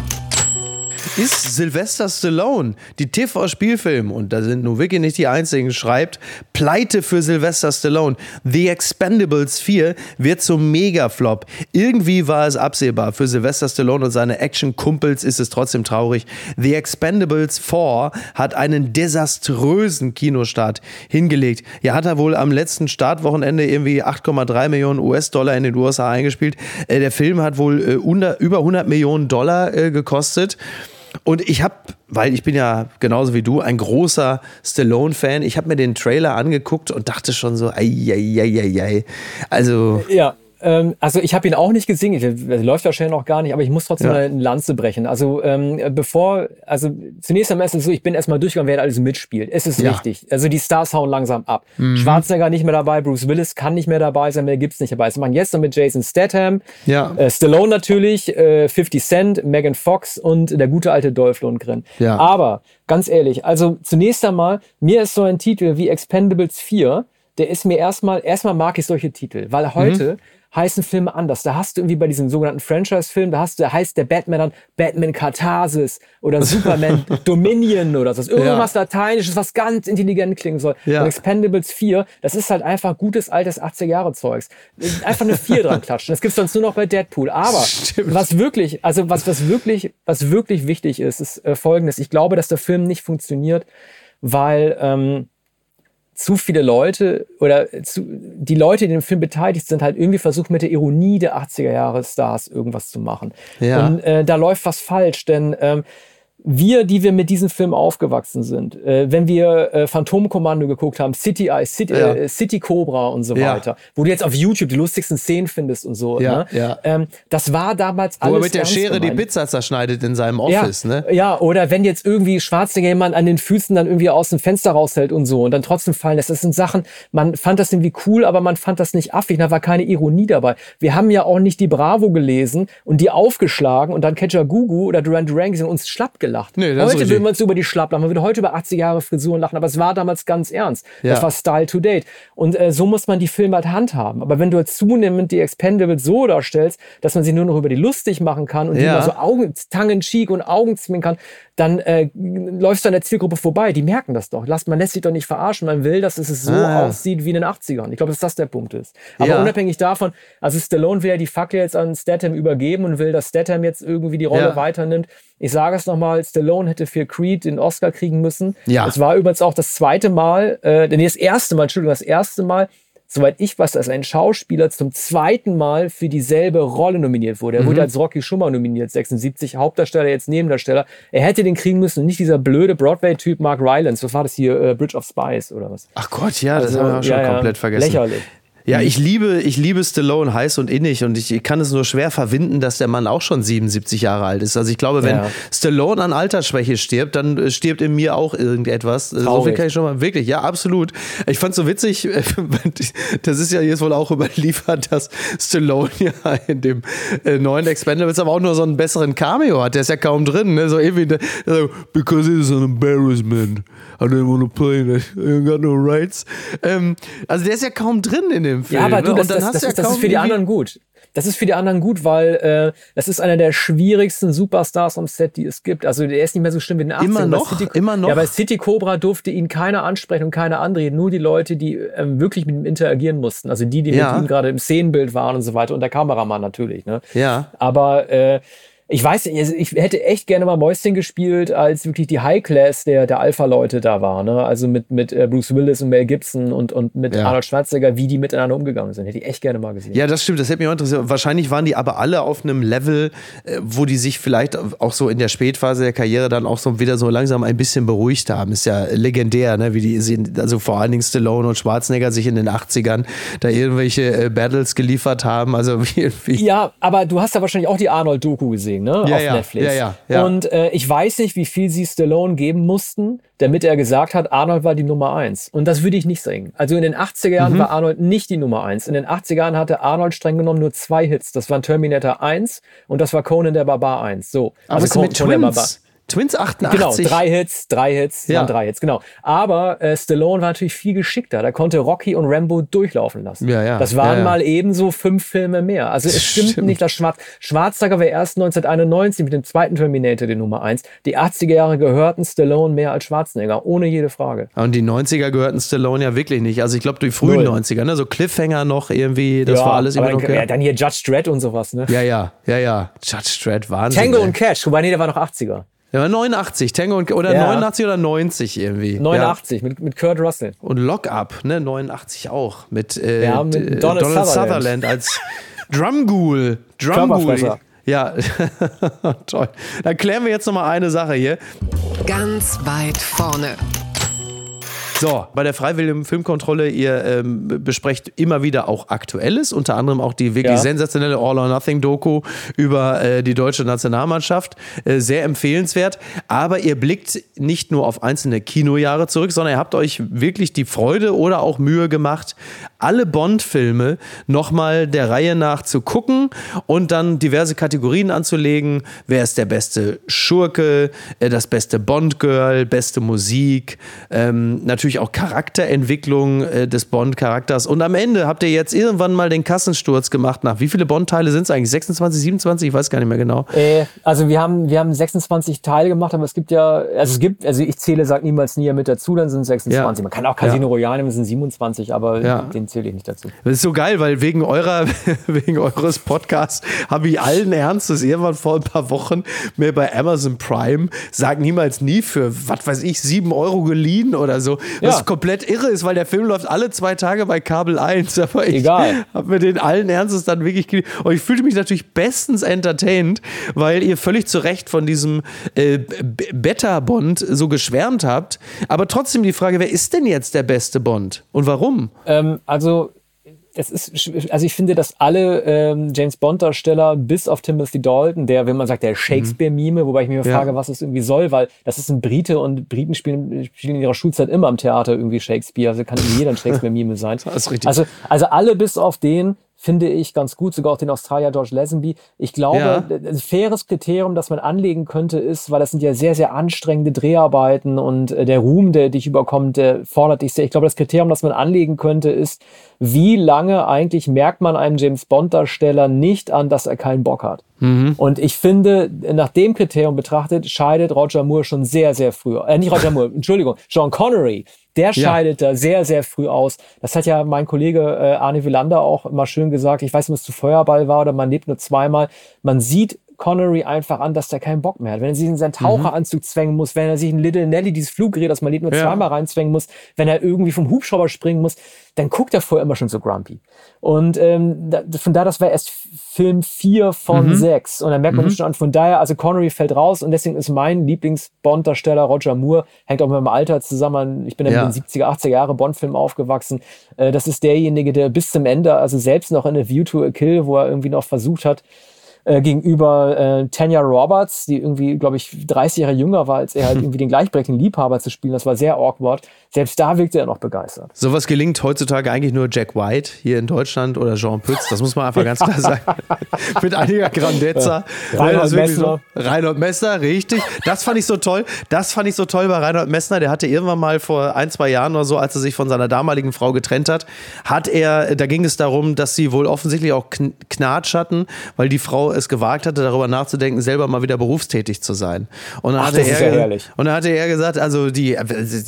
ist Sylvester Stallone, die TV-Spielfilm, und da sind nun wirklich nicht die einzigen, schreibt, Pleite für Sylvester Stallone. The Expendables 4 wird zum Megaflop. Irgendwie war es absehbar. Für Sylvester Stallone und seine Action-Kumpels ist es trotzdem traurig. The Expendables 4 hat einen desaströsen Kinostart hingelegt. Ja, hat er wohl am letzten Startwochenende irgendwie 8,3 Millionen US-Dollar in den USA eingespielt. Äh, der Film hat wohl äh, über 100 Millionen Dollar äh, gekostet. Und ich habe, weil ich bin ja genauso wie du ein großer Stallone-Fan, ich habe mir den Trailer angeguckt und dachte schon so, ei, ei, ei, ei, ei. Also.
Ja, ähm, also ich habe ihn auch nicht gesehen, das läuft wahrscheinlich noch gar nicht, aber ich muss trotzdem ja. eine Lanze brechen. Also ähm, bevor, also zunächst einmal ist es so, ich bin erstmal durchgegangen, wer alles mitspielt. Es ist ja. wichtig. Also die Stars hauen langsam ab. Mhm. Schwarzenegger nicht mehr dabei, Bruce Willis kann nicht mehr dabei sein, mehr gibt's nicht dabei. Das machen jetzt noch mit Jason Statham,
ja.
äh, Stallone natürlich, äh, 50 Cent, Megan Fox und der gute alte Dolph Lundgren.
Ja.
Aber ganz ehrlich, also zunächst einmal, mir ist so ein Titel wie Expendables 4 der ist mir erstmal, erstmal mag ich solche Titel, weil heute mhm heißen Filme anders. Da hast du irgendwie bei diesem sogenannten Franchise-Film, da hast du, da heißt der Batman dann Batman Katharsis oder Superman [LAUGHS] Dominion oder so. Irgendwas ja. Lateinisches, was ganz intelligent klingen soll. Ja. Und Expendables 4, das ist halt einfach gutes altes 80er-Jahre-Zeugs. Einfach eine 4 dran klatschen. Das gibt's sonst nur noch bei Deadpool. Aber Stimmt. was wirklich, also was, was wirklich, was wirklich wichtig ist, ist äh, folgendes. Ich glaube, dass der Film nicht funktioniert, weil, ähm, zu viele Leute oder zu, die Leute, die im Film beteiligt sind, halt irgendwie versuchen mit der Ironie der 80er Jahre Stars irgendwas zu machen.
Ja.
Und äh, da läuft was falsch, denn ähm, wir, die wir mit diesem Film aufgewachsen sind, äh, wenn wir äh, Phantomkommando geguckt haben, City Eye, City, ja. äh, City Cobra und so ja. weiter, wo du jetzt auf YouTube die lustigsten Szenen findest und so,
ja,
ne?
ja.
Ähm, das war damals alles.
Wo er mit der Schere gemeint. die Pizza zerschneidet in seinem Office,
ja,
ne?
Ja, oder wenn jetzt irgendwie Schwarzenegger jemand an den Füßen dann irgendwie aus dem Fenster raushält und so und dann trotzdem fallen lässt. Das sind Sachen, man fand das irgendwie cool, aber man fand das nicht affig, da war keine Ironie dabei. Wir haben ja auch nicht die Bravo gelesen und die aufgeschlagen und dann Catcher Gugu oder Duran Duran gesehen und uns schlapp gelacht gelacht.
Nee,
heute
richtig.
will man so über die Schlapp lachen, man würde heute über 80 Jahre Frisuren lachen, aber es war damals ganz ernst.
Ja.
Das war Style to Date. Und äh, so muss man die Filme halt handhaben. Aber wenn du halt zunehmend die Expendables so darstellst, dass man sie nur noch über die lustig machen kann und die
Ja.
mal so Augen, Tongue-in-cheek und Augenzwinkern, dann äh, läufst du an der Zielgruppe vorbei. Die merken das doch. Lass, man lässt sich doch nicht verarschen. Man will, dass es so
Ah,
aussieht wie in den 80ern. Ich glaube, dass das der Punkt ist. Aber
Ja.
unabhängig davon, also Stallone will ja die Fackel jetzt an Statham übergeben und will, dass Statham jetzt irgendwie die Rolle
Ja.
weiternimmt. Ich sage es nochmal, Stallone hätte für Creed den Oscar kriegen müssen.
Ja.
Es war übrigens auch das zweite Mal, äh, nee, das erste Mal, Entschuldigung, das erste Mal, soweit ich weiß, dass ein Schauspieler zum zweiten Mal für dieselbe Rolle nominiert wurde. Er
Mhm.
wurde als Rocky schon mal nominiert, 76, Hauptdarsteller, jetzt Nebendarsteller. Er hätte den kriegen müssen und nicht dieser blöde Broadway-Typ Mark Rylance. Was war das hier? Äh, Bridge of Spies oder was?
Ach Gott, ja, das
Also,
haben wir auch schon
ja, ja,
komplett vergessen.
Lächerlich.
Ja, ich liebe, ich liebe Stallone heiß und innig und ich kann es nur schwer verwinden, dass der Mann auch schon 77 Jahre alt ist. Also ich glaube, wenn
Ja.
Stallone an Altersschwäche stirbt, dann äh, stirbt in mir auch irgendetwas. Äh, So viel
Traurig.
kann ich schon mal wirklich, ja, absolut. Ich fand's so witzig, äh, [LAUGHS] das ist ja jetzt wohl auch [LAUGHS] überliefert, dass Stallone ja in dem neuen Expendables aber auch nur so einen besseren Cameo hat. Der ist ja kaum drin, ne? So irgendwie, so, because it is an embarrassment. I don't want to play that. I got no rights. Ähm, also der ist ja kaum drin in dem Film.
Ja, aber du,
ne?
das, das, das,
ja
ist, das ist für die anderen gut. Das ist für die anderen gut, weil äh, das ist einer der schwierigsten Superstars am Set, die es gibt. Also der ist nicht mehr so schlimm wie in den 80ern.
Immer noch?
City,
Immer noch?
Ja, bei City Cobra durfte ihn keiner ansprechen und keiner anreden. Nur die Leute, die ähm, wirklich mit ihm interagieren mussten. Also die, die
Ja.
mit ihm gerade im Szenenbild waren und so weiter. Und der Kameramann natürlich. Ne?
Ja.
Aber äh, ich weiß nicht, ich hätte echt gerne mal Mäuschen gespielt, als wirklich die High Class der, der Alpha-Leute da war. Ne? Also mit, mit äh, Bruce Willis und Mel Gibson und, und mit
Ja.
Arnold Schwarzenegger, wie die miteinander umgegangen sind. Hätte ich echt gerne mal gesehen.
Ja, das stimmt, das hätte mich auch interessiert. Wahrscheinlich waren die aber alle auf einem Level, äh, wo die sich vielleicht auch so in der Spätphase der Karriere dann auch so wieder so langsam ein bisschen beruhigt haben. Ist ja legendär, ne? wie die also vor allen Dingen Stallone und Schwarzenegger sich in den 80ern da irgendwelche äh, Battles geliefert haben. Also [LAUGHS] wie, wie
Ja, aber du hast ja wahrscheinlich auch die Arnold-Doku gesehen, ne?
Ja,
auf
ja,
Netflix.
ja.
Und äh, ich weiß nicht, wie viel sie Stallone geben mussten, damit er gesagt hat, Arnold war die Nummer eins. Und das würde ich nicht sagen. Also in den 80er Jahren
Mhm.
war Arnold nicht die Nummer eins. In den 80er Jahren hatte Arnold streng genommen nur zwei Hits. Das waren Terminator 1 und das war Conan der Barbar 1. So.
aber mit
Conan der
Twins? Twins 88.
Genau, drei Hits, drei Hits,
Ja.
drei Hits, genau. Aber äh, Stallone war natürlich viel geschickter. Da konnte Rocky und Rambo durchlaufen lassen.
Ja, ja,
Das waren
ja, ja.
mal ebenso fünf Filme mehr. Also es [LAUGHS] stimmt,
Stimmt.
nicht, dass Schwarz Schwarzenegger war erst 1991 mit dem zweiten Terminator die Nummer eins. Die 80er Jahre gehörten Stallone mehr als Schwarzenegger, ohne jede Frage.
Und die 90er gehörten Stallone ja wirklich nicht. Also ich glaube, die frühen
Null.
90er, ne? so Cliffhanger noch irgendwie, das war alles immer
dann,
okay.
ja, dann hier Judge Dredd und sowas, ne?
Ja, ja, ja, ja. Judge Dredd, Wahnsinn.
Tango
ey.
und Cash, wobei nee, der war noch 80er.
Ja, 89, Tango und, oder
Ja.
89 oder 90 irgendwie.
89 mit, mit Kurt Russell.
Ja. Und Lock Up, ne, 89 auch. Mit, äh,
Ja, mit
d-
Donald
Sutherland.
Sutherland.
als Drumghoul. Drumghoul. Ja, [LAUGHS] toll. Dann klären wir jetzt nochmal eine Sache hier.
Ganz weit vorne.
So, bei der Freiwilligen Filmkontrolle, ihr ähm, besprecht immer wieder auch Aktuelles, unter anderem auch die wirklich
Ja.
sensationelle All or Nothing Doku über äh, die deutsche Nationalmannschaft. Äh, sehr empfehlenswert. Aber ihr blickt nicht nur auf einzelne Kinojahre zurück, sondern ihr habt euch wirklich die Freude oder auch Mühe gemacht, alle Bond-Filme nochmal der Reihe nach zu gucken und dann diverse Kategorien anzulegen. Wer ist der beste Schurke, äh, das beste Bond-Girl, beste Musik, ähm, natürlich auch Charakterentwicklung äh, des Bond-Charakters. Und am Ende habt ihr jetzt irgendwann mal den Kassensturz gemacht nach. Wie viele Bond-Teile sind es eigentlich? 26, 27? Ich weiß gar nicht mehr genau.
Äh, also wir haben, wir haben 26 Teile gemacht, aber es gibt ja, also es gibt, also ich zähle, sag niemals nie mit dazu, dann sind es 26.
Ja.
Man kann auch Casino Royale nehmen, das sind 27, aber
Ja.
den zähle ich nicht dazu.
Das ist so geil, weil wegen eurer, [LAUGHS] wegen eures Podcasts habe ich allen Ernstes irgendwann vor ein paar Wochen mir bei Amazon Prime, sag niemals nie, für, was weiß ich, sieben Euro geliehen oder so. Was
Ja.
komplett irre ist, weil der Film läuft alle zwei Tage bei Kabel 1. [LAUGHS] Aber ich
Egal.
habe mir den allen Ernstes dann wirklich geliehen. Und ich fühlte mich natürlich bestens entertained, weil ihr völlig zu Recht von diesem äh, Beta-Bond so geschwärmt habt. Aber trotzdem die Frage, wer ist denn jetzt der beste Bond? Und warum?
Ähm, also es ist, also ich finde, dass alle ähm, James Bond-Darsteller, bis auf Timothy Dalton, der, wenn man sagt, der Shakespeare-Mime, wobei ich mich
Ja.
frage, was es irgendwie soll, weil das ist ein Brite und Briten spielen, spielen in ihrer Schulzeit immer am Theater irgendwie Shakespeare, also kann jeder ein [LAUGHS] Shakespeare-Mime sein.
Das ist richtig.
Also, also alle bis auf den finde ich ganz gut, sogar auch den Australier George Lazenby. Ich glaube, ja. ein faires Kriterium, das man anlegen könnte, ist, weil das sind ja sehr, sehr anstrengende Dreharbeiten und äh, der Ruhm, der dich überkommt, der fordert dich sehr. Ich glaube, das Kriterium, das man anlegen könnte, ist, wie lange eigentlich merkt man einem James Bond-Darsteller nicht an, dass er keinen Bock hat. Mhm. Und ich finde, nach dem Kriterium betrachtet, scheidet Roger Moore schon sehr, sehr früh. Äh, nicht Roger Moore, [LAUGHS] Entschuldigung, Sean Connery der scheidet ja. da sehr, sehr früh aus. Das hat ja mein Kollege äh, Arne Wielander auch immer schön gesagt. Ich weiß nicht, ob es zu Feuerball war oder man lebt nur zweimal. Man sieht Connery einfach an, dass der keinen Bock mehr hat. Wenn er sich in seinen Taucheranzug mhm. zwängen muss, wenn er sich in Little Nelly, dieses Fluggerät, das man lebt, nur ja. zweimal reinzwängen muss, wenn er irgendwie vom Hubschrauber springen muss, dann guckt er vorher immer schon so grumpy. Und ähm, da, von da, das war erst Film 4 von mhm. 6. Und dann merkt man mhm. schon an, von daher, also Connery fällt raus und deswegen ist mein Lieblings-Bond-Darsteller Roger Moore, hängt auch mit meinem Alter zusammen. Ich bin ja. mit den 70er, 80er Jahre Bond-Filmen aufgewachsen. Äh, das ist derjenige, der bis zum Ende, also selbst noch in A View to a Kill, wo er irgendwie noch versucht hat, äh, gegenüber äh, Tanya Roberts, die irgendwie, glaube ich, 30 Jahre jünger war als er, halt [LAUGHS] irgendwie den gleichberechtigten Liebhaber zu spielen. Das war sehr awkward. Selbst da wirkte er noch begeistert.
Sowas gelingt heutzutage eigentlich nur Jack White hier in Deutschland oder Jean Pütz. Das muss man einfach ganz klar sagen. [LAUGHS] Mit einiger Grandezza.
Ja. Reinhold Messner.
So. Reinhold Messner, richtig. Das fand ich so toll. Das fand ich so toll bei Reinhold Messner. Der hatte irgendwann mal vor ein, zwei Jahren oder so, als er sich von seiner damaligen Frau getrennt hat, hat er, da ging es darum, dass sie wohl offensichtlich auch Knatsch hatten, weil die Frau es gewagt hatte, darüber nachzudenken, selber mal wieder berufstätig zu sein. Und dann, Ach, hatte, er, ja und dann hatte er gesagt, also die,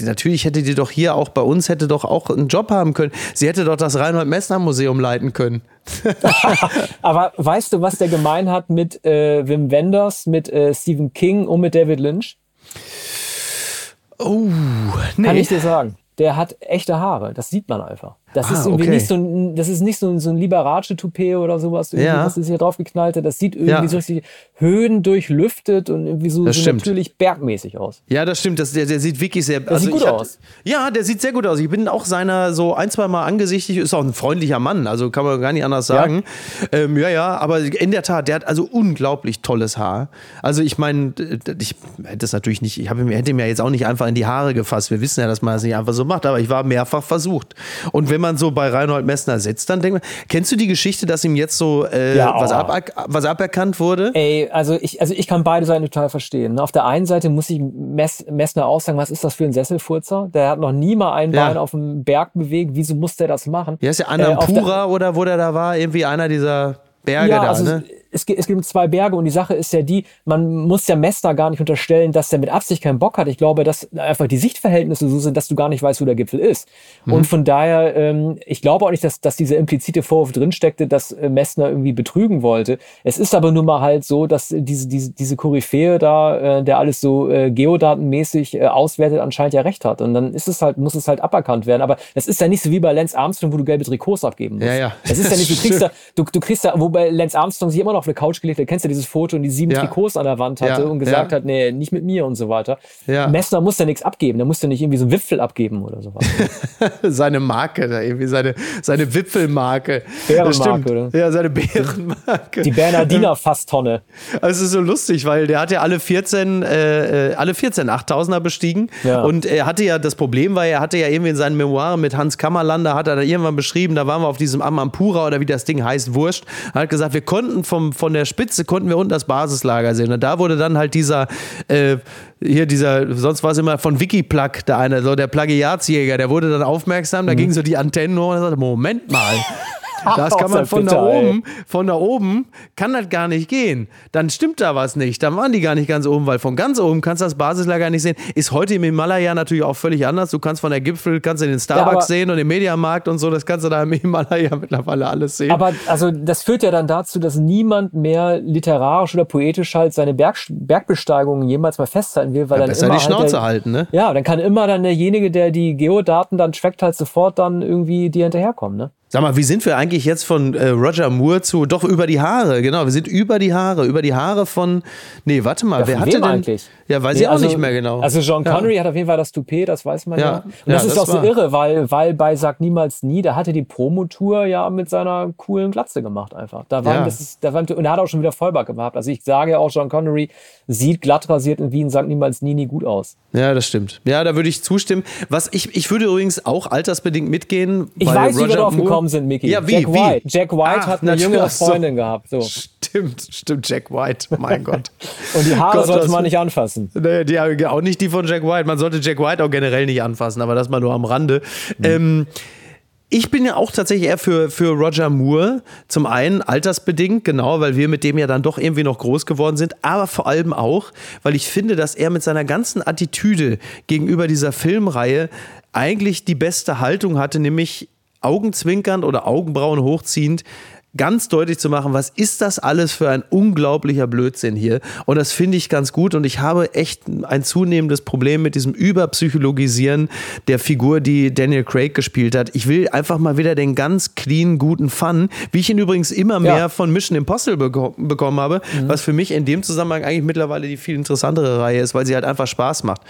natürlich hätte die doch hier auch bei uns, hätte doch auch einen Job haben können. Sie hätte doch das Reinhold-Messner-Museum leiten können. [LAUGHS]
Aber weißt du, was der gemein hat mit äh, Wim Wenders, mit äh, Stephen King und mit David Lynch?
Oh, nee.
Kann ich dir sagen. Der hat echte Haare. Das sieht man einfach. Das ah, ist irgendwie okay. nicht so ein, das ist nicht so ein, so ein Liberace-Toupet oder sowas, ja. was ist hier draufgeknallt hat. Das sieht irgendwie ja. so richtig Höhen durchlüftet und irgendwie so, so natürlich bergmäßig aus.
Ja, das stimmt. Das, der, der sieht wirklich sehr,
der also sieht gut hatte, aus.
Ja, der sieht sehr gut aus. Ich bin auch seiner so ein, zwei Mal angesichtigt, ist auch ein freundlicher Mann, also kann man gar nicht anders sagen. Ja, ähm, ja, ja, aber in der Tat, der hat also unglaublich tolles Haar. Also ich meine, ich hätte es natürlich nicht, ich habe hätte mir jetzt auch nicht einfach in die Haare gefasst. Wir wissen ja, dass man das nicht einfach so macht, aber ich war mehrfach versucht. Und wenn wenn man so bei Reinhold Messner sitzt, dann denkt man, kennst du die Geschichte, dass ihm jetzt so äh, ja, was, ab, was aberkannt wurde?
Ey, also ich, also ich kann beide Seiten total verstehen. Auf der einen Seite muss ich Mess, Messner auch sagen, was ist das für ein Sesselfurzer? Der hat noch nie mal ein ja. Bein auf dem Berg bewegt. Wieso muss der das machen?
Ja, ist ja Anampura äh, oder wo der da war, irgendwie einer dieser Berge ja, da, also ne?
Es, es gibt zwei Berge und die Sache ist ja die, man muss ja Messner gar nicht unterstellen, dass der mit Absicht keinen Bock hat. Ich glaube, dass einfach die Sichtverhältnisse so sind, dass du gar nicht weißt, wo der Gipfel ist. Mhm. Und von daher, ähm, ich glaube auch nicht, dass, dass dieser implizite Vorwurf drinsteckte, dass äh, Messner irgendwie betrügen wollte. Es ist aber nun mal halt so, dass diese, diese, diese Koryphäe da, äh, der alles so äh, geodatenmäßig äh, auswertet, anscheinend ja recht hat. Und dann ist es halt, muss es halt aberkannt werden. Aber es ist ja nicht so wie bei Lance Armstrong, wo du gelbe Trikots abgeben musst.
Ja, ja.
Es ist ja nicht, du [LAUGHS] kriegst da, du, du kriegst da, wobei Lance Armstrong sich immer noch auf eine Couch gelegt hat. Kennst du dieses Foto und die sieben ja. Trikots an der Wand hatte ja. und gesagt ja. hat, nee, nicht mit mir und so weiter. Messner muss ja nichts abgeben. Der muss ja nicht irgendwie so einen Wipfel abgeben oder sowas. [LAUGHS]
seine Marke, da irgendwie seine, seine Wipfelmarke.
Bärenmarke, oder?
Ja, seine Bärenmarke.
Die Bernardiner Fasstonne. [LAUGHS]
Also es ist so lustig, weil der hat ja alle 14, äh, äh alle 14 8000er bestiegen. Und er hatte ja, das Problem war, er hatte ja irgendwie in seinen Memoiren mit Hans Kammerlander, hat er da irgendwann beschrieben, da waren wir auf diesem Amampura oder wie das Ding heißt, Wurscht. Er hat gesagt, wir konnten vom, von der Spitze konnten wir unten das Basislager sehen. Und da wurde dann halt dieser, äh, hier dieser, sonst war es immer von Wikiplug, der eine, so der Plagiatsjäger, der wurde dann aufmerksam, da mhm. ging so die Antennen hoch und sagte, Moment mal. [LAUGHS] Das kann man von da oben, von da oben kann das gar nicht gehen. Dann stimmt da was nicht. Dann waren die gar nicht ganz oben, weil von ganz oben kannst du das Basislager nicht sehen. Ist heute im Himalaya natürlich auch völlig anders. Du kannst von der Gipfel, kannst du den Starbucks ja, sehen und den Mediamarkt und so, das kannst du da im Himalaya [LAUGHS] mittlerweile alles sehen.
Aber also das führt ja dann dazu, dass niemand mehr literarisch oder poetisch halt seine Berg, Bergbesteigungen jemals mal festhalten will, weil ja, dann immer
die Schnauze
halt
der, halten, ne?
Ja, dann kann immer dann derjenige, der die Geodaten dann trackt, halt sofort dann irgendwie dir hinterherkommen, ne?
Sag mal, wie sind wir eigentlich jetzt von äh, Roger Moore zu doch über die Haare? Genau, wir sind über die Haare, über die Haare von Nee, warte mal, ja, wer hatte denn
eigentlich?
Ja, weiß nee, ich auch also, nicht mehr genau.
Also John Connery ja. hat auf jeden Fall das Toupet, das weiß man ja. ja. Und das ist das auch so irre, weil weil bei Sag niemals nie, da hatte die Promotour ja mit seiner coolen Glatze gemacht einfach. Da war das ist, da war, und er hat auch schon wieder Vollback gehabt. Also ich sage ja auch John Connery sieht glatt rasiert in Wien Sag niemals nie nie gut aus.
Ja, das stimmt. Ja, da würde ich zustimmen. Was ich ich würde übrigens auch altersbedingt mitgehen,
ich weiß, Roger wie wir drauf gekommen sind, Mickey.
Ja, wie,
Jack
wie?
White. Jack White
Ach,
hat eine jüngere
Ach so.
Freundin gehabt. So.
Stimmt, stimmt, Jack White. Mein Gott. [LAUGHS]
Und die Haare
Gott,
sollte man nicht anfassen.
Nee, die, auch nicht die von Jack White. Man sollte Jack White auch generell nicht anfassen, aber das mal nur am Rande. Ähm, ich bin ja auch tatsächlich eher für, für Roger Moore. Zum einen altersbedingt, genau, weil wir mit dem ja dann doch irgendwie noch groß geworden sind, aber vor allem auch, weil ich finde, dass er mit seiner ganzen Attitüde gegenüber dieser Filmreihe eigentlich die beste Haltung hatte, nämlich augenzwinkernd oder Augenbrauen hochziehend ganz deutlich zu machen, was ist das alles für ein unglaublicher Blödsinn hier? Und das finde ich ganz gut und ich habe echt ein zunehmendes Problem mit diesem Überpsychologisieren der Figur, die Daniel Craig gespielt hat. Ich will einfach mal wieder den ganz clean, guten Fun, wie ich ihn übrigens immer mehr
Ja.
von Mission Impossible beko bekommen habe, was für mich in dem Zusammenhang eigentlich mittlerweile die viel interessantere Reihe ist, weil sie halt einfach Spaß macht.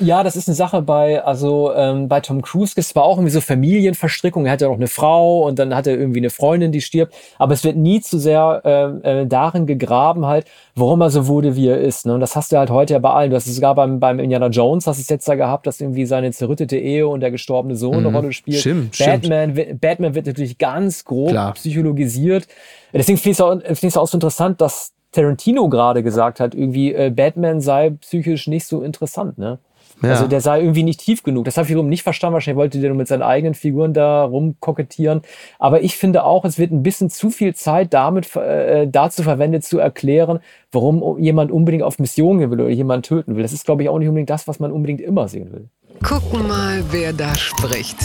Ja, das ist eine Sache bei, also ähm, bei Tom Cruise es zwar auch irgendwie so Familienverstrickung, er hat ja noch eine Frau und dann hat er irgendwie eine Freundin, die stirbt, aber es wird nie zu sehr äh, äh, darin gegraben halt, warum er so wurde, wie er ist. Ne? Und das hast du halt heute ja bei allen. Du hast es sogar beim, beim Indiana Jones, hast es jetzt da gehabt, dass irgendwie seine zerrüttete Ehe und der gestorbene Sohn eine Rolle spielt.
Mhm. Stimmt, stimmt.
Batman, wi- Batman wird natürlich ganz grob
Klar.
psychologisiert. Deswegen finde ich es auch, auch so interessant, dass Tarantino gerade gesagt hat, irgendwie äh, Batman sei psychisch nicht so interessant, ne?
Ja.
Also der sei irgendwie nicht tief genug. Das habe ich wiederum nicht verstanden. Wahrscheinlich wollte der nur mit seinen eigenen Figuren da rumkokettieren. Aber ich finde auch, es wird ein bisschen zu viel Zeit damit äh, dazu verwendet, zu erklären, warum jemand unbedingt auf Mission gehen will oder jemanden töten will. Das ist, glaube ich, auch nicht unbedingt das, was man unbedingt immer sehen will.
Gucken mal, wer da spricht.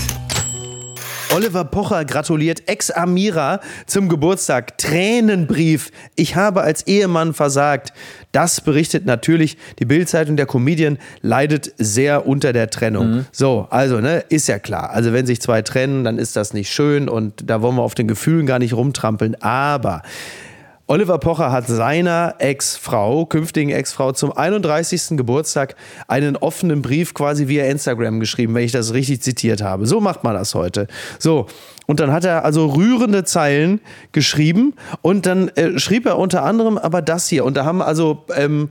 Oliver Pocher gratuliert Ex-Amira zum Geburtstag. Tränenbrief. Ich habe als Ehemann versagt. Das berichtet natürlich die Bildzeitung. Der Comedian leidet sehr unter der Trennung. So, also, ne, ist ja klar. Also, wenn sich zwei trennen, dann ist das nicht schön und da wollen wir auf den Gefühlen gar nicht rumtrampeln. Aber Oliver Pocher hat seiner Ex-Frau, künftigen Ex-Frau, zum 31. Geburtstag einen offenen Brief quasi via Instagram geschrieben, wenn ich das richtig zitiert habe. So macht man das heute. So. Und dann hat er also rührende Zeilen geschrieben und dann äh, schrieb er unter anderem aber das hier. Und da haben also ähm,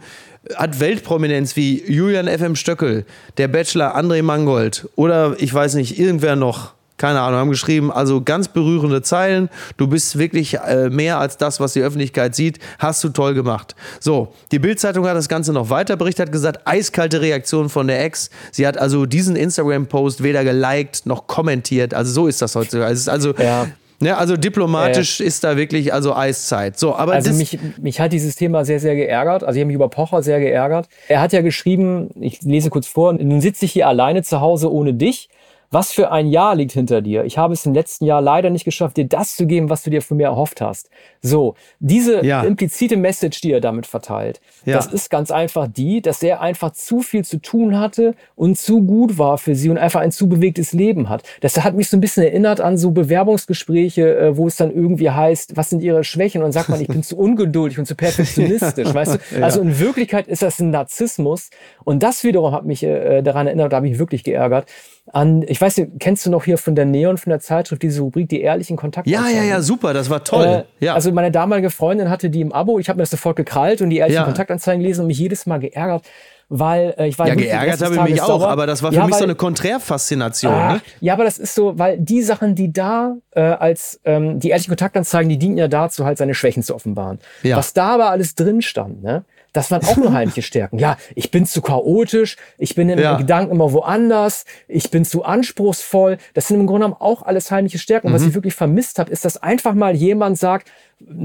hat Weltprominenz wie Julian FM Stöckel, der Bachelor André Mangold oder ich weiß nicht, irgendwer noch keine Ahnung, haben geschrieben, also ganz berührende Zeilen. Du bist wirklich äh, mehr als das, was die Öffentlichkeit sieht. Hast du toll gemacht. So, die Bild-Zeitung hat das Ganze noch weiter berichtet, hat gesagt, eiskalte Reaktion von der Ex. Sie hat also diesen Instagram-Post weder geliked noch kommentiert. Also so ist das heutzutage. Es ist also,
Ja.
ne, also diplomatisch ist da wirklich also Eiszeit. So, aber
Also mich, mich hat dieses Thema sehr, sehr geärgert. Also ich habe mich über Pocher sehr geärgert. Er hat ja geschrieben, ich lese kurz vor, nun sitze ich hier alleine zu Hause ohne dich. Was für ein Jahr liegt hinter dir? Ich habe es im letzten Jahr leider nicht geschafft, dir das zu geben, was du dir von mir erhofft hast. So, diese
Ja.
implizite Message, die er damit verteilt,
Ja.
das ist ganz einfach die, dass er einfach zu viel zu tun hatte und zu gut war für sie und einfach ein zu bewegtes Leben hat. Das hat mich so ein bisschen erinnert an so Bewerbungsgespräche, äh, wo es dann irgendwie heißt, was sind ihre Schwächen? Und sagt man, ich bin zu ungeduldig und zu perfektionistisch, [LAUGHS] weißt du? Also in Wirklichkeit ist das ein Narzissmus und das wiederum hat mich äh, daran erinnert, da habe ich mich wirklich geärgert. An, ich weiß nicht, kennst du noch hier von der Neon, von der Zeitschrift, diese Rubrik, die ehrlichen Kontakte?
ja, ja, ja, super, das war toll.
Äh,
ja.
Also meine damalige Freundin hatte die im Abo. Ich habe mir das sofort gekrallt und die ehrlichen
Ja.
Kontaktanzeigen gelesen und mich jedes Mal geärgert, weil äh, ich war
ja, geärgert habe ich mich auch,
sauer.
aber das war für
ja,
mich so
weil-
eine Konträrfaszination.
Ah,
Ne?
Ja, aber das ist so, weil die Sachen, die da äh, als ähm, die ehrlichen Kontaktanzeigen, die dienen ja dazu, halt seine Schwächen zu offenbaren.
Ja.
Was da aber alles drin stand, ne? Das waren auch nur [LAUGHS] heimliche Stärken. Ja, ich bin zu chaotisch, ich bin in
Ja.
Gedanken immer woanders, ich bin zu anspruchsvoll. Das sind im Grunde genommen auch alles heimliche Stärken. Und was
Mhm.
ich wirklich vermisst habe, ist, dass einfach mal jemand sagt,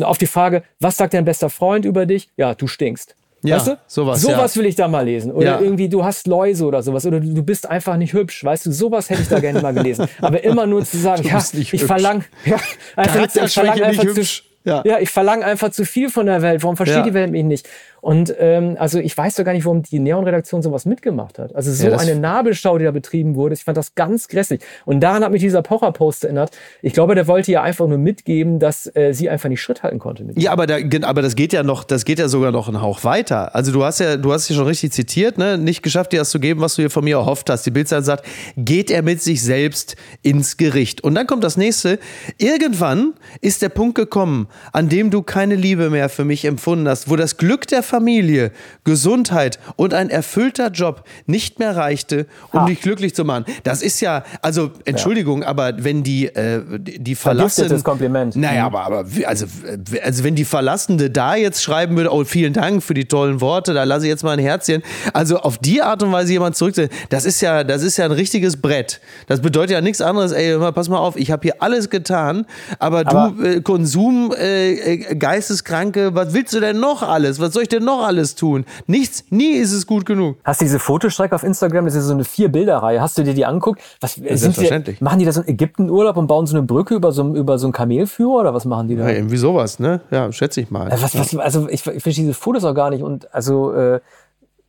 auf die Frage, was sagt dein bester Freund über dich? Ja, du stinkst.
Ja,
weißt du?
sowas,
Sowas
ja.
will ich da mal lesen. Oder
Ja.
irgendwie, du hast Läuse oder sowas. Oder du, du bist einfach nicht hübsch. Weißt du, sowas hätte ich da gerne mal gelesen. [LAUGHS] Aber immer nur zu sagen, ja, ich verlange ja, einfach, ich verlang einfach zu.
Ja.
ich verlange einfach zu viel von der Welt. Warum versteht die Welt mich nicht? Und ähm, also ich weiß doch gar nicht, warum die Neon-Redaktion sowas mitgemacht hat. Also so
Ja,
eine Nabelschau, die da betrieben wurde. Ich fand das ganz grässlich. Und daran hat mich dieser Pocher-Post erinnert. Ich glaube, der wollte ja einfach nur mitgeben, dass äh, sie einfach nicht Schritt halten konnte.
Ja, aber, da, aber das geht ja noch, das geht ja sogar noch einen Hauch weiter. Also du hast ja, du hast ja schon richtig zitiert, ne? Nicht geschafft, dir das zu geben, was du dir von mir erhofft hast. Die Bildzeit sagt, geht er mit sich selbst ins Gericht. Und dann kommt das nächste. Irgendwann ist der Punkt gekommen, an dem du keine Liebe mehr für mich empfunden hast, wo das Glück der Familie, Gesundheit und ein erfüllter Job nicht mehr reichte, um ha. dich glücklich zu machen. Das ist ja, also Entschuldigung, ja. aber wenn die äh, die verlassene
Kompliment.
Naja, mhm. aber aber also also wenn die Verlassende da jetzt schreiben würde, oh vielen Dank für die tollen Worte, da lasse ich jetzt mal ein Herzchen. Also auf die Art und Weise jemand zurück, das ist ja das ist ja ein richtiges Brett. Das bedeutet ja nichts anderes. Ey, pass mal auf, ich habe hier alles getan, aber, aber du äh, Konsum äh, äh, Geisteskranke, was willst du denn noch alles? Was soll ich denn noch alles tun? Nichts, nie ist es gut genug.
Hast du diese Fotostrecke auf Instagram? Das ist so eine vier Bilder Reihe. Hast du dir die angeguckt? Was
Selbstverständlich.
Die, machen die da so einen Ägypten-Urlaub und bauen so eine Brücke über so, über so einen Kamelführer oder was machen die da?
Ja, irgendwie sowas, ne? Ja, schätze ich mal.
Äh, was, was, also ich, ich verstehe diese Fotos auch gar nicht und also äh,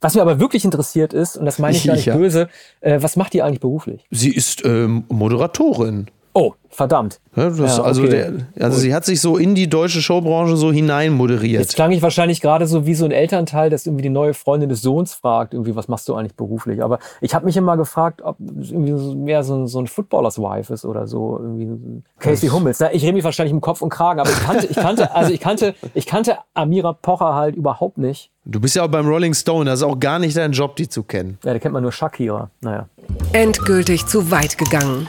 was mir aber wirklich interessiert ist, und das meine ich gar nicht ja. böse, äh, was macht die eigentlich beruflich?
Sie ist ähm, Moderatorin.
Oh, verdammt.
Ja, das, ja, also der, also sie hat sich so in die deutsche Showbranche so hinein moderiert.
Jetzt klang ich wahrscheinlich gerade so wie so ein Elternteil, das irgendwie die neue Freundin des Sohns fragt, irgendwie, was machst du eigentlich beruflich? Aber ich habe mich immer gefragt, ob es irgendwie mehr so, so ein Footballers Wife ist oder so. Irgendwie Casey Hummels. Ich rede mich wahrscheinlich im Kopf und Kragen, aber ich kannte, ich kannte, also ich kannte, ich kannte Amira Pocher halt überhaupt nicht.
Du bist ja auch beim Rolling Stone, das ist auch gar nicht dein Job, die zu kennen.
Ja, da kennt man nur Shakira. Naja.
Endgültig zu weit gegangen.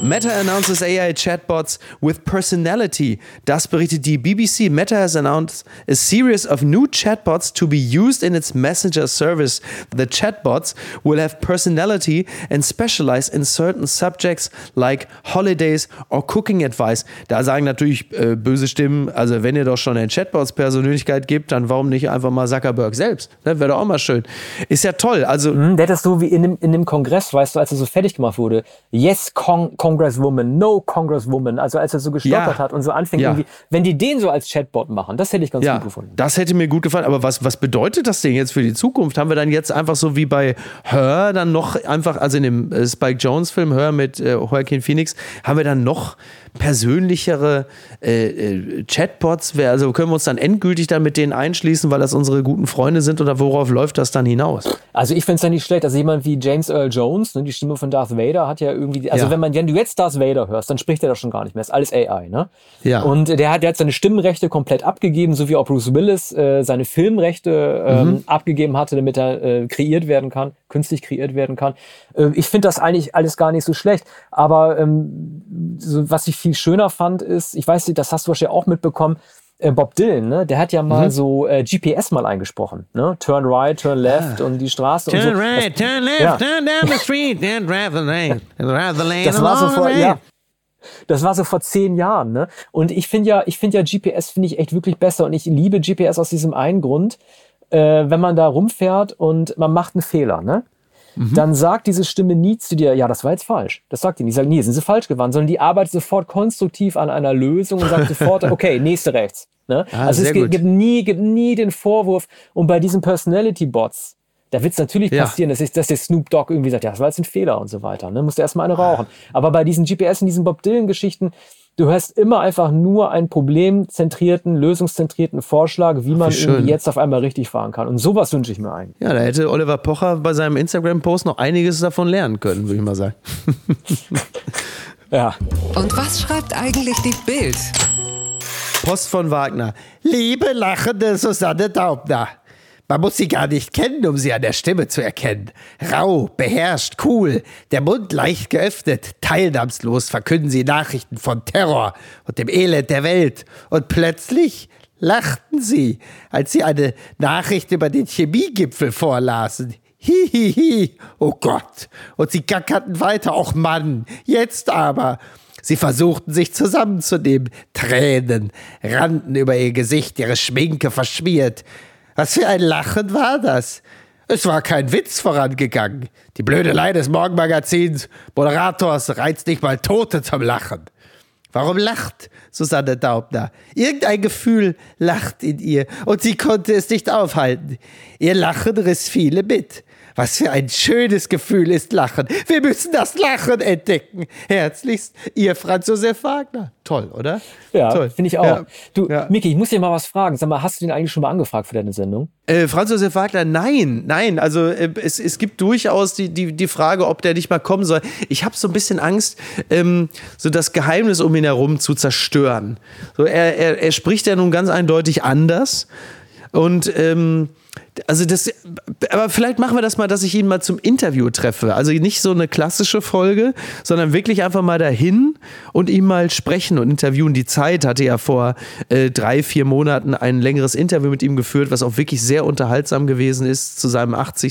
Meta announces AI chatbots with personality. Das berichtet die BBC. Meta has announced a series of new chatbots to be used in its messenger service. The chatbots will have personality and specialize in certain subjects like holidays or cooking advice. Da sagen natürlich äh, böse Stimmen, also wenn ihr doch schon den Chatbots Persönlichkeit gibt, dann warum nicht einfach mal Zuckerberg selbst? Ne? Wäre doch auch mal schön. Ist ja toll. Also,
mhm, der hat das so wie in dem, in dem Kongress, weißt du, als er so fertig gemacht wurde. Yes, Kong, Kong Congresswoman, no Congresswoman, also als er so gestottert ja. hat und so anfängt ja. irgendwie, wenn die den so als Chatbot machen, das hätte ich ganz ja, gut gefunden.
Das hätte mir gut gefallen, aber was, was bedeutet das denn jetzt für die Zukunft? Haben wir dann jetzt einfach so wie bei Her dann noch einfach, also in dem äh, Spike Jones Film Her mit äh, Joaquin Phoenix, haben wir dann noch persönlichere äh, äh, Chatbots? Also können wir uns dann endgültig dann mit denen einschließen, weil das unsere guten Freunde sind oder worauf läuft das dann hinaus?
Also ich finde es ja nicht schlecht. Also jemand wie James Earl Jones, ne, die Stimme von Darth Vader, hat ja irgendwie, also ja. wenn man, wenn du jetzt Darth Vader hörst, dann spricht er das schon gar nicht mehr. Ist alles AI, ne?
Ja.
Und der hat, der hat seine Stimmenrechte komplett abgegeben, so wie auch Bruce Willis äh, seine Filmrechte ähm, mhm. abgegeben hatte, damit er äh, kreiert werden kann, künstlich kreiert werden kann. Äh, ich finde das eigentlich alles gar nicht so schlecht. Aber ähm, so, was ich viel schöner fand, ist, ich weiß nicht, das hast du wahrscheinlich auch mitbekommen, äh, Bob Dylan, ne, der hat ja mal mhm. so äh, GPS mal eingesprochen, ne? Turn right, turn left ah. und die Straße
turn
und so.
right, das, turn left, ja. turn down the street, then drive the lane, [LAUGHS] drive the lane
das war so vor, ja, das war so vor zehn Jahren, ne? Und ich finde ja, ich finde ja GPS finde ich echt wirklich besser und ich liebe GPS aus diesem einen Grund, äh, wenn man da rumfährt und man macht einen Fehler, ne? Mhm. dann sagt diese Stimme nie zu dir, ja, das war jetzt falsch. Das sagt die nicht. Die sagt, nie, sind sie falsch gewandt, sondern die arbeitet sofort konstruktiv an einer Lösung und sagt [LAUGHS] sofort, okay, nächste rechts. Ne? Ah, also es gibt, gibt, nie, gibt nie den Vorwurf. Und bei diesen Personality-Bots, da wird es natürlich ja. passieren, dass, ich, dass der Snoop Dogg irgendwie sagt, ja, das war jetzt ein Fehler und so weiter. Ne? Musst du erstmal eine rauchen. Aber bei diesen GPS und diesen Bob Dylan-Geschichten, Du hörst immer einfach nur einen problemzentrierten, lösungszentrierten Vorschlag, wie man Ach, jetzt auf einmal richtig fahren kann. Und sowas wünsche ich mir eigentlich.
Ja, da hätte Oliver Pocher bei seinem Instagram-Post noch einiges davon lernen können, würde ich mal sagen. [LAUGHS]
ja.
Und was schreibt eigentlich die Bild?
Post von Wagner. Liebe lachende Susanne Daubner. Man muss sie gar nicht kennen, um sie an der Stimme zu erkennen. Rau, beherrscht, cool, der Mund leicht geöffnet, teilnahmslos verkünden sie Nachrichten von Terror und dem Elend der Welt. Und plötzlich lachten sie, als sie eine Nachricht über den Chemiegipfel vorlasen. Hihihi, hi, hi. oh Gott. Und sie gackerten weiter, och Mann, jetzt aber. Sie versuchten sich zusammenzunehmen. Tränen rannten über ihr Gesicht, ihre Schminke verschmiert. Was für ein Lachen war das? Es war kein Witz vorangegangen. Die Blödelei des Morgenmagazins, Moderators reizt nicht mal Tote zum Lachen. Warum lacht Susanne Daubner? Irgendein Gefühl lacht in ihr und sie konnte es nicht aufhalten. Ihr Lachen riss viele mit. Was für ein schönes Gefühl ist Lachen. Wir müssen das Lachen entdecken. Herzlichst, Ihr Franz Josef Wagner. Toll, oder?
Ja, finde ich auch.
Ja.
Du,
Ja.
Miki, ich muss dir mal was fragen. Sag mal, hast du den eigentlich schon mal angefragt für deine Sendung?
Äh, Franz Josef Wagner, nein, nein. Also äh, es, es gibt durchaus die, die, die Frage, ob der nicht mal kommen soll. Ich habe so ein bisschen Angst, ähm, so das Geheimnis um ihn herum zu zerstören. So, er, er, er spricht ja nun ganz eindeutig anders. Und ähm, also das, aber vielleicht machen wir das mal, dass ich ihn mal zum Interview treffe. Also nicht so eine klassische Folge, sondern wirklich einfach mal dahin und ihm mal sprechen und interviewen. Die Zeit hatte ja vor äh, drei, vier Monaten ein längeres Interview mit ihm geführt, was auch wirklich sehr unterhaltsam gewesen ist zu seinem 80.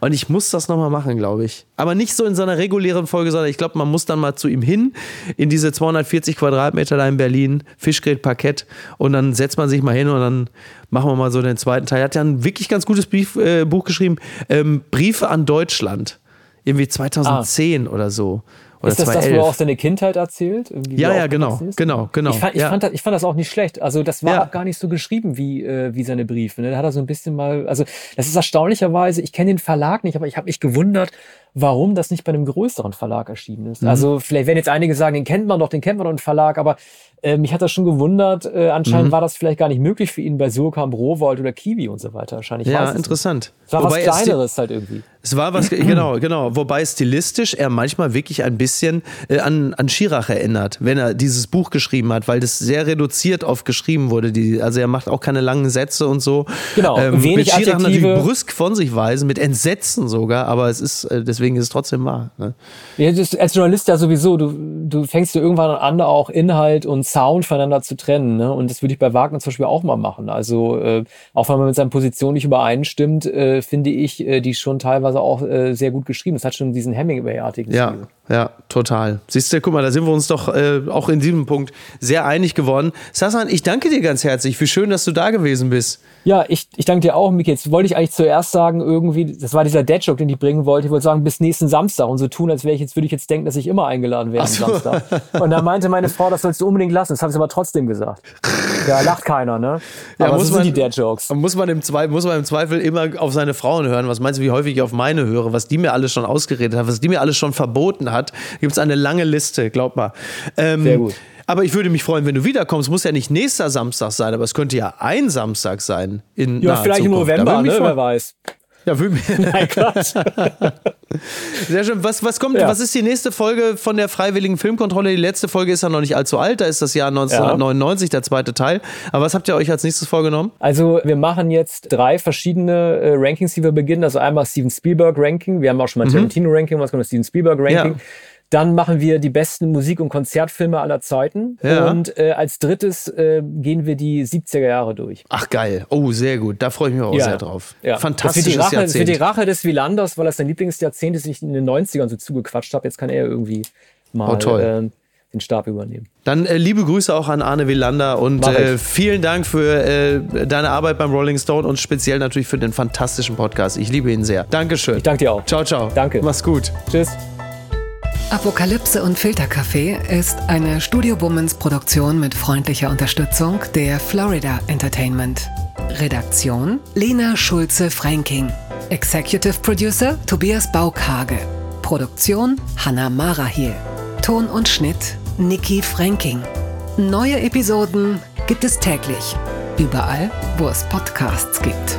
Und ich muss das nochmal machen, glaube ich. Aber nicht so in so regulären Folge, sondern ich glaube, man muss dann mal zu ihm hin, in diese 240 Quadratmeter da in Berlin, Fischgrät Parkett und dann setzt man sich mal hin und dann machen wir mal so den zweiten Teil. Er hat ja ein wirklich ganz gutes Brief, äh, Buch geschrieben, ähm, Briefe an Deutschland. Irgendwie 2010 oder so. Oder
ist das das,
2011.
wo er auch seine Kindheit erzählt?
Ja, ja, genau, genau, genau.
Ich fand, ich,
ja.
fand das, ich fand das auch nicht schlecht. Also das war
Ja.
auch gar nicht so geschrieben wie, äh, wie seine Briefe. Ne? Da hat er so ein bisschen mal, also das ist erstaunlicherweise, ich kenne den Verlag nicht, aber ich habe mich gewundert, warum das nicht bei einem größeren Verlag erschienen ist.
Mhm.
Also vielleicht werden jetzt einige sagen, den kennt man doch, den kennt man doch im Verlag, aber äh, mich hat das schon gewundert. Äh, anscheinend
Mhm.
war das vielleicht gar nicht möglich für ihn bei Surkamp, Rowold oder Kiwi und so weiter. Wahrscheinlich
ja,
weiß es
interessant.
Es war was
Wobei sti-
Kleineres halt irgendwie.
Es war was, [CLEARS THROAT] genau, genau. Wobei stilistisch er manchmal wirklich ein bisschen äh, an, an Schirach erinnert, wenn er dieses Buch geschrieben hat, weil das sehr reduziert oft geschrieben wurde. Die, also er macht auch keine langen Sätze und so.
Genau,
Ähm,
wenig
mit Schirach
Adjektive.
natürlich brüsk von sich weisen, mit Entsetzen sogar, aber es ist, äh, deswegen ist es trotzdem wahr. Ne?
Ja, als Journalist ja sowieso, du, du fängst ja irgendwann an, auch Inhalt und Sound voneinander zu trennen. Ne? Und das würde ich bei Wagner zum Beispiel auch mal machen. Also äh, auch wenn man mit seinen Positionen nicht übereinstimmt, äh, finde ich äh, die schon teilweise auch äh, sehr gut geschrieben. Das hat schon diesen Hemingway-artigen
Ja,
Stil.
ja, total. Siehst du, guck mal, da sind wir uns doch äh, auch in diesem Punkt sehr einig geworden. Sasan, ich danke dir ganz herzlich. Wie schön, dass du da gewesen bist.
Ja, ich, ich danke dir auch, Miki. Jetzt wollte ich eigentlich zuerst sagen, irgendwie, das war dieser Dead-Joke, den ich bringen wollte. Ich wollte sagen, bis nächsten Samstag und so tun, als wäre ich jetzt, würde ich jetzt denken, dass ich immer eingeladen wäre am
so.
Samstag. Und da meinte meine Frau, das sollst du unbedingt lassen. Das habe ich aber trotzdem gesagt. Ja, lacht keiner, ne? Aber
muss
so sind
man-
die Dead-Jokes.
Muss man, im Zweifel, muss man im Zweifel immer auf seine Frauen hören. Was meinst du, wie häufig ich auf meine höre? Was die mir alles schon ausgeredet hat, was die mir alles schon verboten hat. Gibt es eine lange Liste, glaub mal. Ähm,
Sehr gut.
Aber ich würde mich freuen, wenn du wiederkommst. Muss ja nicht nächster Samstag sein, aber es könnte ja ein Samstag sein. In
Ja, vielleicht im
Zukunft. Da
November, ne? Wer weiß.
Ja, mich, [LAUGHS]
Nein, Quatsch. [LAUGHS]
Sehr schön. Was, was kommt,
Ja.
was ist die nächste Folge von der Freiwilligen Filmkontrolle? Die letzte Folge ist ja noch nicht allzu alt, da ist das Jahr 1999, der zweite Teil. Aber was habt ihr euch als nächstes vorgenommen?
Also wir machen jetzt drei verschiedene äh, Rankings, die wir beginnen. Also einmal Steven Spielberg Ranking. Wir haben auch schon mal ein Tarantino Ranking, was kommt das Steven Spielberg Ranking.
Ja.
Dann machen wir die besten Musik- und Konzertfilme aller Zeiten.
Ja.
Und äh, als drittes äh, gehen wir die 70er Jahre durch.
Ach geil. Oh, sehr gut. Da freue ich mich auch sehr drauf.
Ja.
Fantastisches
die Rache, Das wird die
Jahrzehnt.
Rache des Wielanders, weil das sein Lieblingsjahrzehnt ist, ich in den 90ern so zugequatscht habe. Jetzt kann er irgendwie mal
Oh, toll.
äh, den Stab übernehmen.
Dann äh, liebe Grüße auch an Arne Wielander und äh, vielen Dank für äh, deine Arbeit beim Rolling Stone und speziell natürlich für den fantastischen Podcast. Ich liebe ihn sehr. Dankeschön.
Ich danke dir auch.
Ciao, ciao.
Danke.
Mach's gut.
Tschüss.
Apokalypse und Filterkaffee ist eine Studio Womans Produktion mit freundlicher Unterstützung der Florida Entertainment. Redaktion Lena Schulze-Franking. Executive Producer Tobias Baukage. Produktion Hanna Marahiel. Ton und Schnitt Niki Franking. Neue Episoden gibt es täglich. Überall, wo es Podcasts gibt.